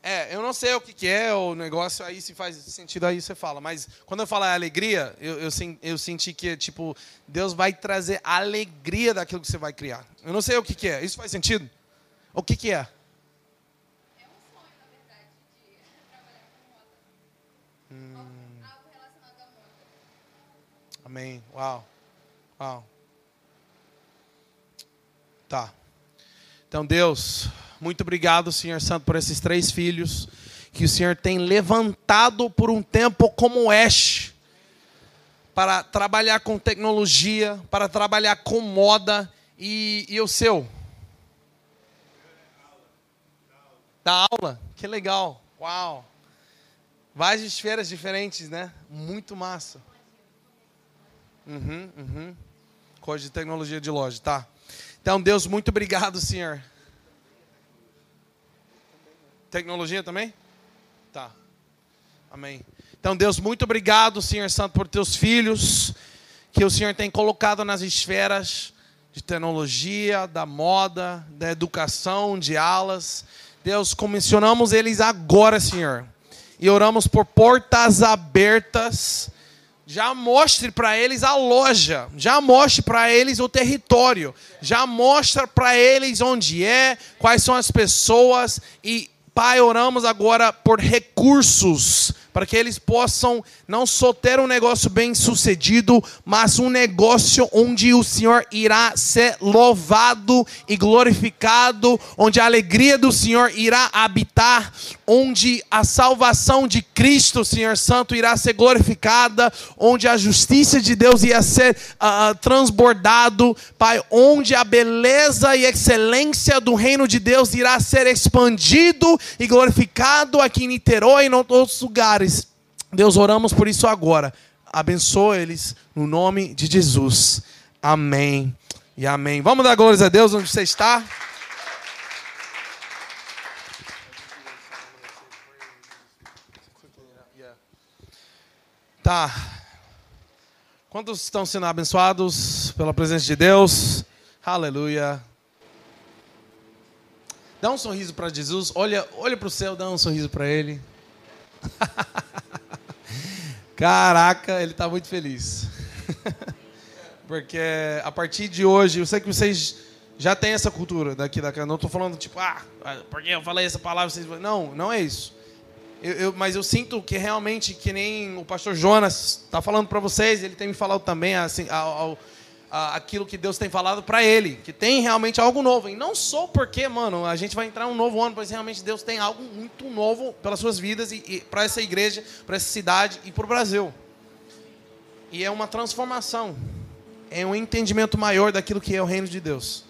Speaker 2: É, eu não sei o que, que, é o negócio, aí se faz sentido, aí você fala. Mas quando eu falo alegria, eu, eu, eu senti que, tipo, Deus vai trazer alegria daquilo que você vai criar. Eu não sei o que, que é. Isso faz sentido? O que, que é? Amém. Uau. Uau. Tá. Então, Deus, muito obrigado, Senhor Santo, por esses três filhos que o Senhor tem levantado por um tempo como este para trabalhar com tecnologia, para trabalhar com moda e, e o seu? Da aula? Que legal. Uau. Várias esferas diferentes, né? Muito massa. Uhum, uhum. Coisa de tecnologia de loja, tá? Então, Deus, muito obrigado, Senhor. Tecnologia também? Tá. Amém. Então, Deus, muito obrigado, Senhor Santo, por teus filhos que o Senhor tem colocado nas esferas de tecnologia, da moda, da educação, de alas. Deus, comissionamos eles agora, Senhor. E oramos por portas abertas já mostre para eles a loja, já mostre para eles o território, já mostre para eles onde é, quais são as pessoas e Pai, oramos agora por recursos para que eles possam não só ter um negócio bem sucedido, mas um negócio onde o Senhor irá ser louvado e glorificado, onde a alegria do Senhor irá habitar, onde a salvação de Cristo, Senhor Santo, irá ser glorificada, onde a justiça de Deus irá ser uh, transbordado, Pai, onde a beleza e excelência do reino de Deus irá ser expandido e glorificado aqui em Niterói e em outros lugares Deus, oramos por isso agora. Abençoa eles no nome de Jesus. Amém e amém. Vamos dar glórias a Deus onde você está. Tá. Quantos estão sendo abençoados pela presença de Deus? Aleluia. Dá um sorriso para Jesus. Olha, olha para o céu, dá um sorriso para Ele. <laughs> Caraca, ele está muito feliz. <laughs> Porque a partir de hoje, eu sei que vocês já têm essa cultura daqui da casa. Não estou falando tipo, ah, porque eu falei essa palavra, vocês. Não, não é isso. Eu, eu, mas eu sinto que realmente, que nem o pastor Jonas está falando para vocês, ele tem me falado também assim, ao, ao aquilo que Deus tem falado para ele, que tem realmente algo novo. E não só porque, mano, a gente vai entrar um novo ano, mas realmente Deus tem algo muito novo pelas suas vidas e, e para essa igreja, para essa cidade e para o Brasil. E é uma transformação, é um entendimento maior daquilo que é o reino de Deus.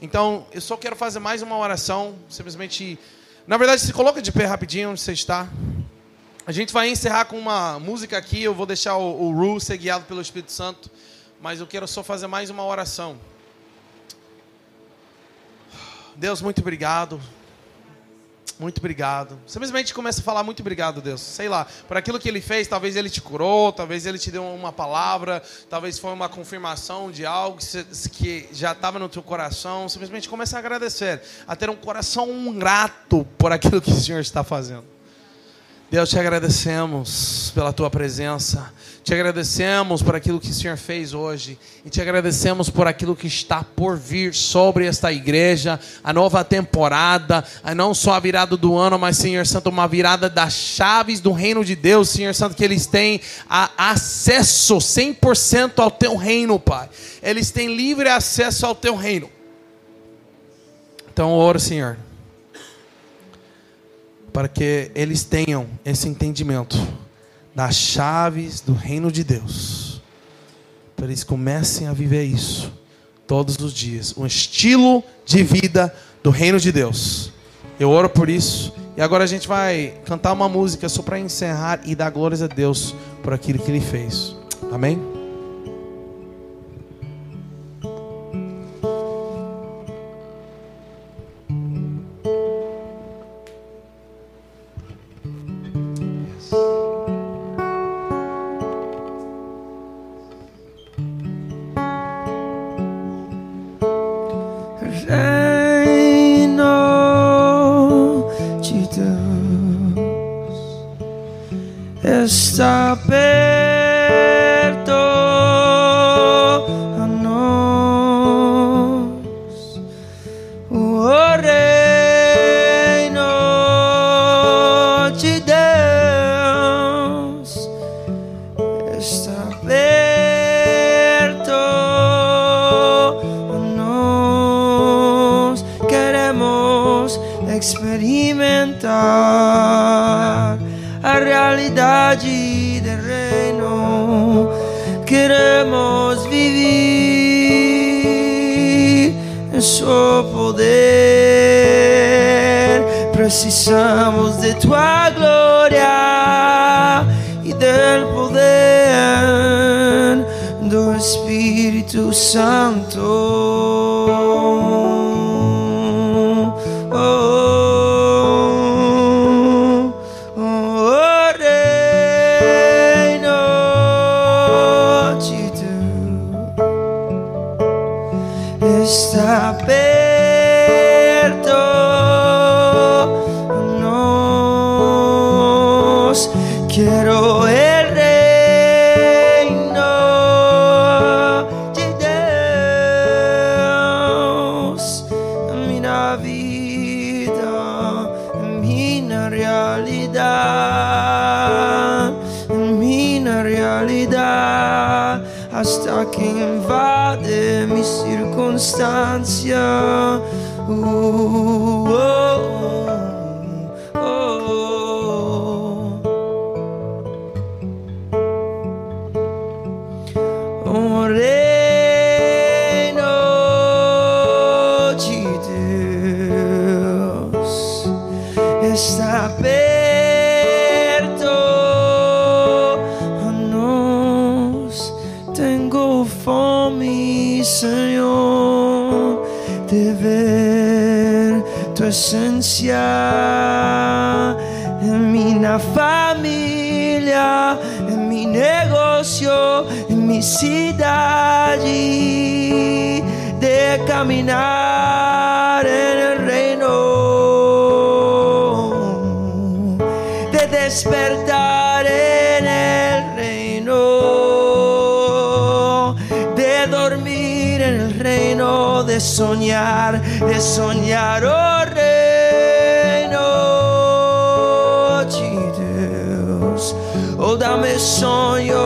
Speaker 2: Então, eu só quero fazer mais uma oração, simplesmente. Na verdade, se coloca de pé rapidinho onde você está. A gente vai encerrar com uma música aqui. Eu vou deixar o, o Ru ser guiado pelo Espírito Santo mas eu quero só fazer mais uma oração. Deus, muito obrigado. Muito obrigado. Simplesmente começa a falar muito obrigado, Deus. Sei lá, por aquilo que ele fez, talvez ele te curou, talvez ele te deu uma palavra, talvez foi uma confirmação de algo que já estava no teu coração. Simplesmente começa a agradecer, a ter um coração grato por aquilo que o Senhor está fazendo. Deus, te agradecemos pela tua presença. Te agradecemos por aquilo que o Senhor fez hoje. E te agradecemos por aquilo que está por vir sobre esta igreja, a nova temporada, não só a virada do ano, mas, Senhor Santo, uma virada das chaves do reino de Deus, Senhor Santo, que eles têm acesso 100% ao teu reino, Pai. Eles têm livre acesso ao teu reino. Então, oro, Senhor, para que eles tenham esse entendimento das chaves do reino de Deus. Para eles comecem a viver isso todos os dias, um estilo de vida do reino de Deus. Eu oro por isso. E agora a gente vai cantar uma música só para encerrar e dar glórias a Deus por aquilo que ele fez. Amém?
Speaker 3: de tua glória e do poder do Espírito Santo. caminar en el reino, de despertar en el reino, de dormir en el reino, de soñar, de soñar, oh reino, oh, oh dame sueño.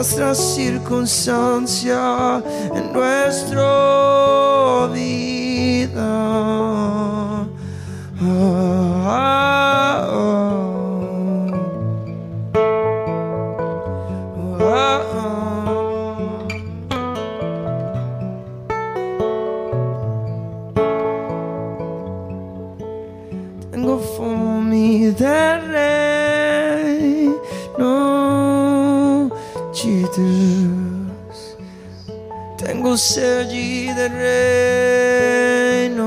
Speaker 3: nuestra circunstancia, en nuestra vida. Tengo for me Sede del reino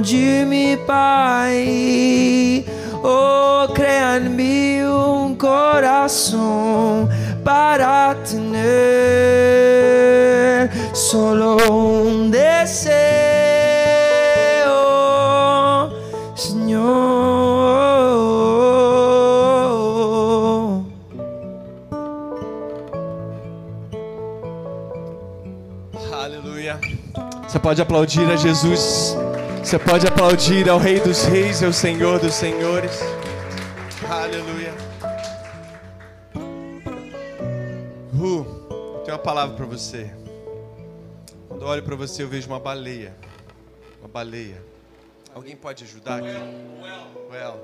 Speaker 3: de mi Pai. Oh, crea en mí un corazón para tener solo
Speaker 4: pode aplaudir a Jesus. Você pode aplaudir ao Rei dos Reis e ao Senhor dos Senhores. Aleluia. Uh, eu tenho uma palavra para você. Quando eu olho para você, eu vejo uma baleia. Uma baleia. Alguém pode ajudar aqui? Well.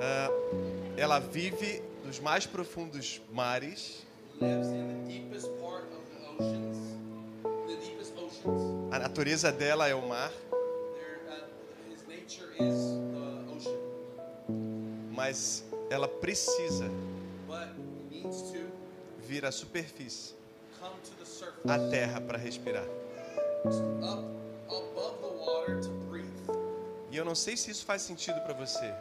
Speaker 4: Ah, ela vive nos mais profundos mares.
Speaker 2: Lives in the deepest part of the oceans.
Speaker 4: A natureza dela é o mar, mas ela precisa vir à superfície, à terra para respirar. E eu não sei se isso faz sentido para você,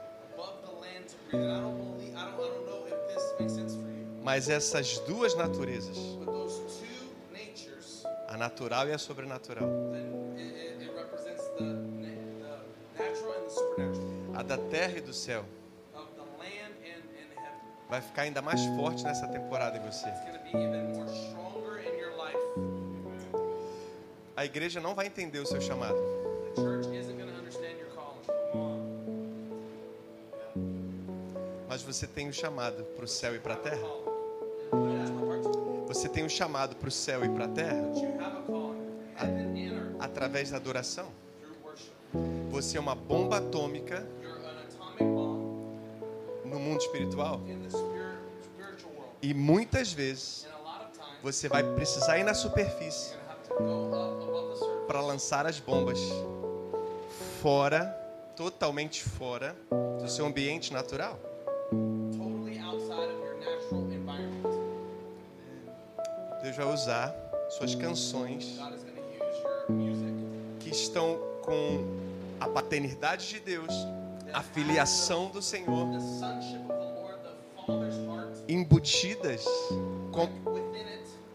Speaker 4: mas essas duas naturezas, a natural e a sobrenatural, a da terra e do céu, vai ficar ainda mais forte nessa temporada em você. A igreja não vai entender o seu chamado, mas você tem um chamado para o céu e para a terra. Você tem um chamado para o céu e para a terra
Speaker 2: a
Speaker 4: através da adoração. Você é uma bomba atômica no mundo espiritual? e muitas vezes você vai precisar ir na superfície para lançar as bombas fora, totalmente fora do seu ambiente natural. Deus vai usar suas canções que estão com a paternidade de Deus, a filiação do Senhor embutidas com,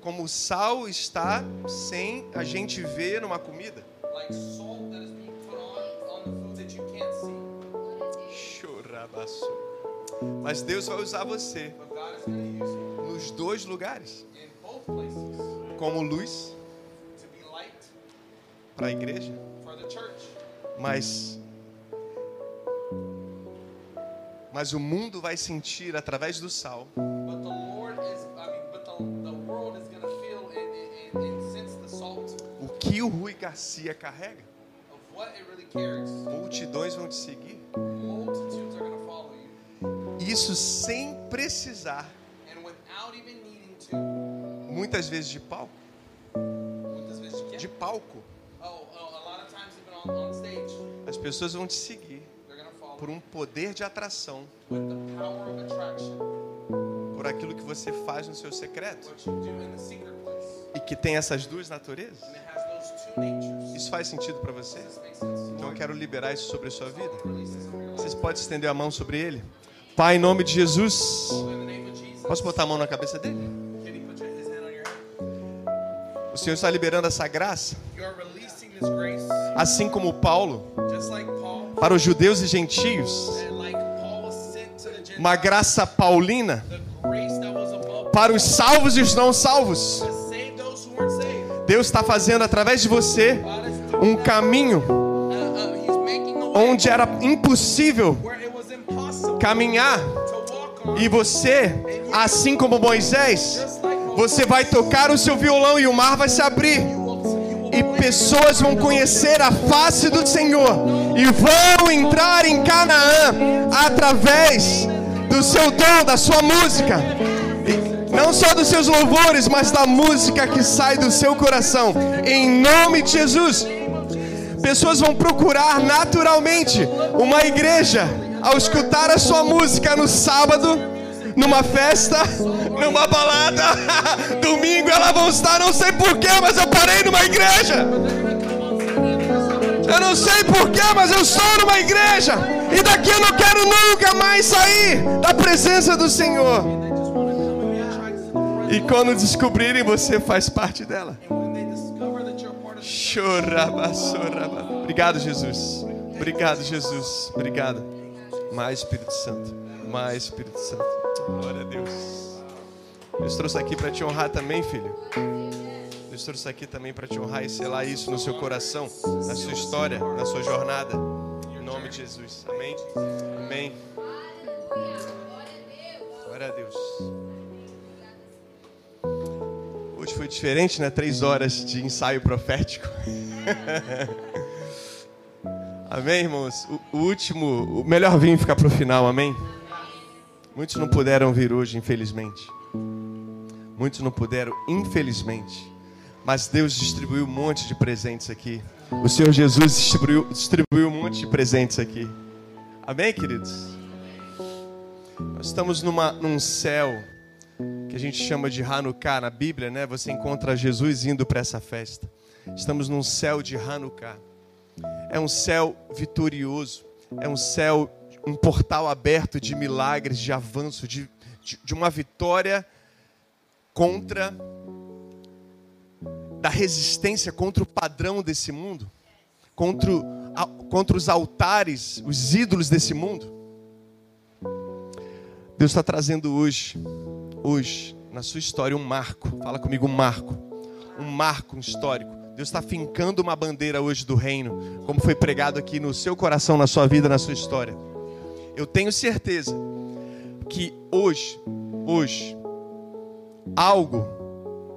Speaker 4: como o sal está sem a gente ver numa comida. Mas Deus vai usar você nos dois lugares, como luz para a igreja, mas mas o mundo vai sentir através do sal. O que o Rui Garcia carrega. Multidões vão te seguir. Isso sem precisar, Muitas vezes de palco,
Speaker 2: muitas vezes
Speaker 4: de
Speaker 2: can't.
Speaker 4: palco.
Speaker 2: Oh, oh, on, on
Speaker 4: As pessoas vão te seguir por um poder de atração, por aquilo que você faz no seu secreto e que tem essas duas naturezas. Isso faz sentido para você? Então eu quero liberar isso sobre a sua vida. Vocês podem estender a mão sobre ele? Pai, em nome de Jesus, Posso botar a mão na cabeça dele? O Senhor está liberando essa graça, assim como Paulo, para os judeus e gentios, uma graça paulina para os salvos e os não salvos. Deus está fazendo através de você um caminho onde era impossível caminhar e você, assim como Moisés, você vai tocar o seu violão e o mar vai se abrir. E pessoas vão conhecer a face do Senhor e vão entrar em Canaã através do seu dom, da sua música. Não só dos seus louvores, mas da música que sai do seu coração. Em nome de Jesus. Pessoas vão procurar naturalmente uma igreja ao escutar a sua música no sábado, numa festa, numa balada. <laughs> Domingo elas vão estar, não sei porquê, mas eu parei numa igreja. Eu não sei porquê, mas eu estou numa igreja. E daqui eu não quero nunca mais sair da presença do Senhor. E quando descobrirem, você faz parte dela. Choraba, choraba. Obrigado, Jesus. Obrigado, Jesus. Obrigado. Mais Espírito Santo. Mais Espírito Santo. Glória a Deus. Deus trouxe aqui para te honrar também, filho. Deus trouxe aqui também para te honrar e selar isso no seu coração, na sua história, na sua jornada. Em nome de Jesus. Amém. Amém. Glória a Deus. Hoje foi diferente, né? Três horas de ensaio profético. <laughs> amém, irmãos? O, último, o melhor vinho ficar para o final, amém? Muitos não puderam vir hoje, infelizmente. Muitos não puderam, infelizmente. Mas Deus distribuiu um monte de presentes aqui. O Senhor Jesus distribuiu, distribuiu um monte de presentes aqui. Amém, queridos? Nós estamos numa, num céu que a gente chama de Hanukkah na Bíblia, né? Você encontra Jesus indo para essa festa. Estamos num céu de Hanukkah. É um céu vitorioso. É um céu, um portal aberto de milagres, de avanço, de, de, de uma vitória contra da resistência contra o padrão desse mundo, contra, contra os altares, os ídolos desse mundo. Deus está trazendo hoje, hoje, na sua história, um marco. Fala comigo, um marco. Um marco histórico. Deus está fincando uma bandeira hoje do reino, como foi pregado aqui no seu coração, na sua vida, na sua história. Eu tenho certeza que hoje, hoje, algo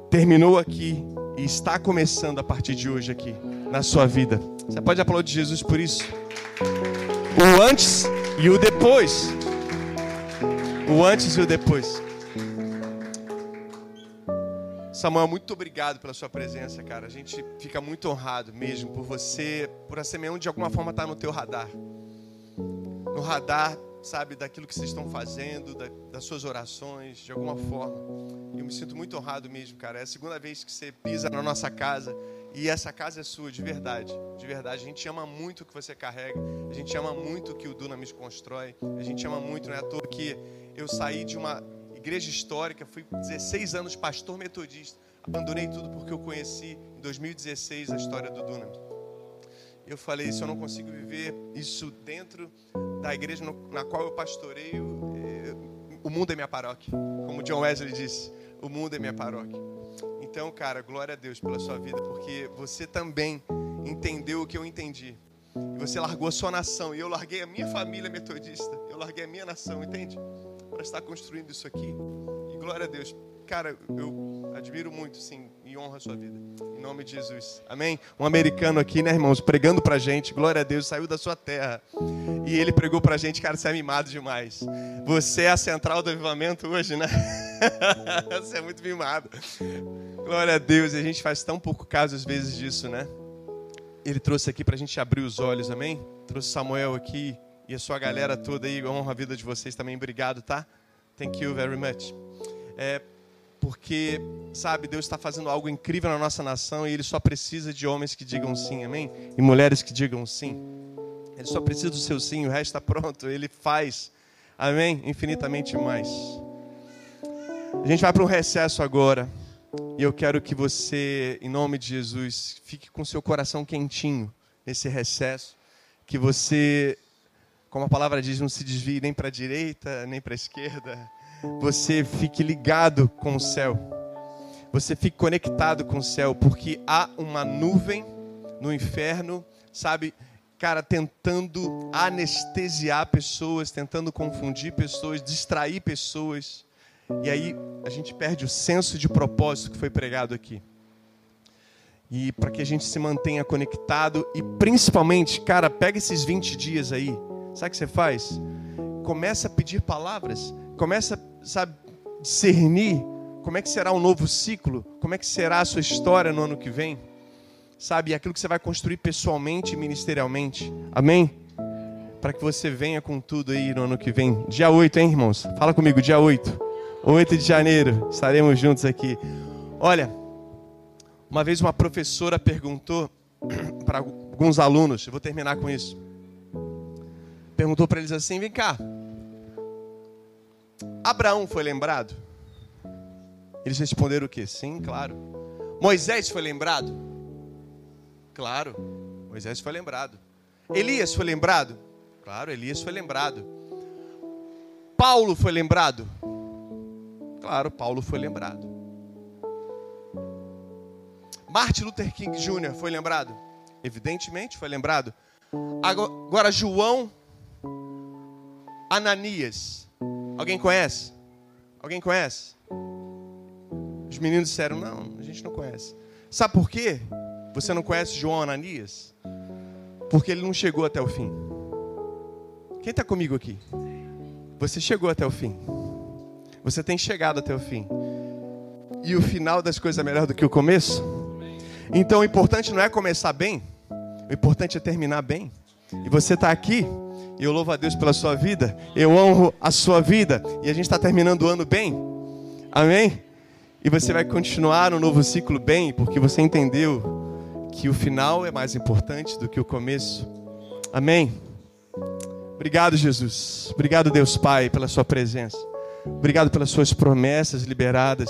Speaker 4: terminou aqui e está começando a partir de hoje aqui na sua vida. Você pode aplaudir Jesus por isso? O antes e o depois. O antes e o depois. Samuel, muito obrigado pela sua presença, cara. A gente fica muito honrado mesmo por você, por a Semeão de alguma forma estar no teu radar. No radar sabe, daquilo que vocês estão fazendo, da, das suas orações, de alguma forma. E eu me sinto muito honrado mesmo, cara. É a segunda vez que você pisa na nossa casa e essa casa é sua, de verdade. De verdade. A gente ama muito o que você carrega. A gente ama muito o que o Dunamis constrói. A gente ama muito, não é à toa que eu saí de uma igreja histórica, fui 16 anos pastor metodista. Abandonei tudo porque eu conheci em 2016 a história do Dunamis. Eu falei, se eu não consigo viver isso dentro da igreja na qual eu pastoreio, é, o mundo é minha paróquia. Como John Wesley disse, o mundo é minha paróquia. Então, cara, glória a Deus pela sua vida, porque você também entendeu o que eu entendi. E você largou a sua nação, e eu larguei a minha família metodista, eu larguei a minha nação, entende? Para estar construindo isso aqui. E glória a Deus. Cara, eu admiro muito, sim, honro a sua vida. Em nome de Jesus. Amém? Um americano aqui, né, irmãos, pregando pra gente. Glória a Deus, saiu da sua terra. E ele pregou pra gente, cara, você é mimado demais. Você é a central do avivamento hoje, né? <laughs> você é muito mimado. Glória a Deus, a gente faz tão pouco caso às vezes disso, né? Ele trouxe aqui pra gente abrir os olhos, amém? Trouxe Samuel aqui e a sua galera toda aí. Eu honro a vida de vocês também. Obrigado, tá? Thank you very much. É, porque, sabe, Deus está fazendo algo incrível na nossa nação e Ele só precisa de homens que digam sim, amém? E mulheres que digam sim. Ele só precisa do seu sim, o resto está pronto. Ele faz, amém? Infinitamente mais. A gente vai para um recesso agora. E eu quero que você, em nome de Jesus, fique com seu coração quentinho nesse recesso. Que você, como a palavra diz, não se desvie nem para a direita, nem para a esquerda você fique ligado com o céu. Você fique conectado com o céu, porque há uma nuvem no inferno, sabe? Cara, tentando anestesiar pessoas, tentando confundir pessoas, distrair pessoas. E aí a gente perde o senso de propósito que foi pregado aqui. E para que a gente se mantenha conectado e principalmente, cara, pega esses 20 dias aí. Sabe o que você faz? Começa a pedir palavras, começa sabe, discernir como é que será o um novo ciclo, como é que será a sua história no ano que vem. sabe, aquilo que você vai construir pessoalmente e ministerialmente. Amém? Para que você venha com tudo aí no ano que vem. Dia 8, hein, irmãos? Fala comigo, dia 8. 8 de janeiro, estaremos juntos aqui. Olha, uma vez uma professora perguntou <clears throat> para alguns alunos, eu vou terminar com isso. Perguntou para eles assim: vem cá, Abraão foi lembrado? Eles responderam o quê? Sim, claro. Moisés foi lembrado? Claro, Moisés foi lembrado. Elias foi lembrado? Claro, Elias foi lembrado. Paulo foi lembrado? Claro, Paulo foi lembrado. Martin Luther King Jr. foi lembrado? Evidentemente foi lembrado. Agora, João Ananias. Alguém conhece? Alguém conhece? Os meninos disseram: Não, a gente não conhece. Sabe por quê? Você não conhece João Ananias? Porque ele não chegou até o fim. Quem está comigo aqui? Você chegou até o fim. Você tem chegado até o fim. E o final das coisas é melhor do que o começo? Então o importante não é começar bem, o importante é terminar bem. E você está aqui, eu louvo a Deus pela sua vida, eu honro a sua vida, e a gente está terminando o ano bem. Amém? E você vai continuar no novo ciclo bem, porque você entendeu que o final é mais importante do que o começo. Amém? Obrigado, Jesus. Obrigado, Deus Pai, pela Sua presença. Obrigado pelas Suas promessas liberadas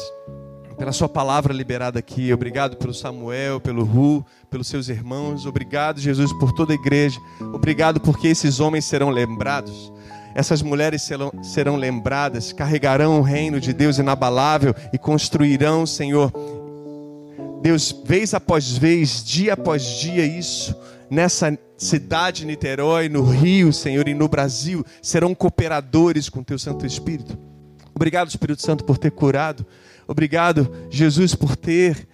Speaker 4: pela sua palavra liberada aqui. Obrigado pelo Samuel, pelo Ru, pelos seus irmãos. Obrigado, Jesus, por toda a igreja. Obrigado porque esses homens serão lembrados. Essas mulheres serão, serão lembradas, carregarão o reino de Deus inabalável e construirão, Senhor, Deus, vez após vez, dia após dia, isso nessa cidade, Niterói, no Rio, Senhor, e no Brasil, serão cooperadores com Teu Santo Espírito. Obrigado, Espírito Santo, por ter curado Obrigado, Jesus, por ter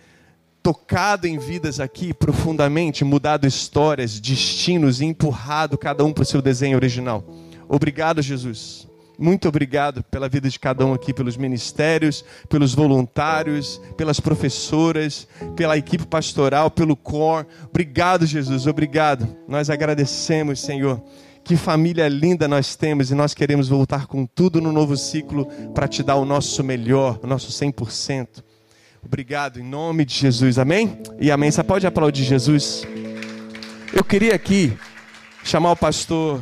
Speaker 4: tocado em vidas aqui profundamente, mudado histórias, destinos e empurrado cada um para o seu desenho original. Obrigado, Jesus. Muito obrigado pela vida de cada um aqui, pelos ministérios, pelos voluntários, pelas professoras, pela equipe pastoral, pelo cor. Obrigado, Jesus. Obrigado. Nós agradecemos, Senhor. Que família linda nós temos e nós queremos voltar com tudo no novo ciclo para te dar o nosso melhor, o nosso 100%. Obrigado em nome de Jesus, amém? E amém. Você pode aplaudir Jesus? Eu queria aqui chamar o pastor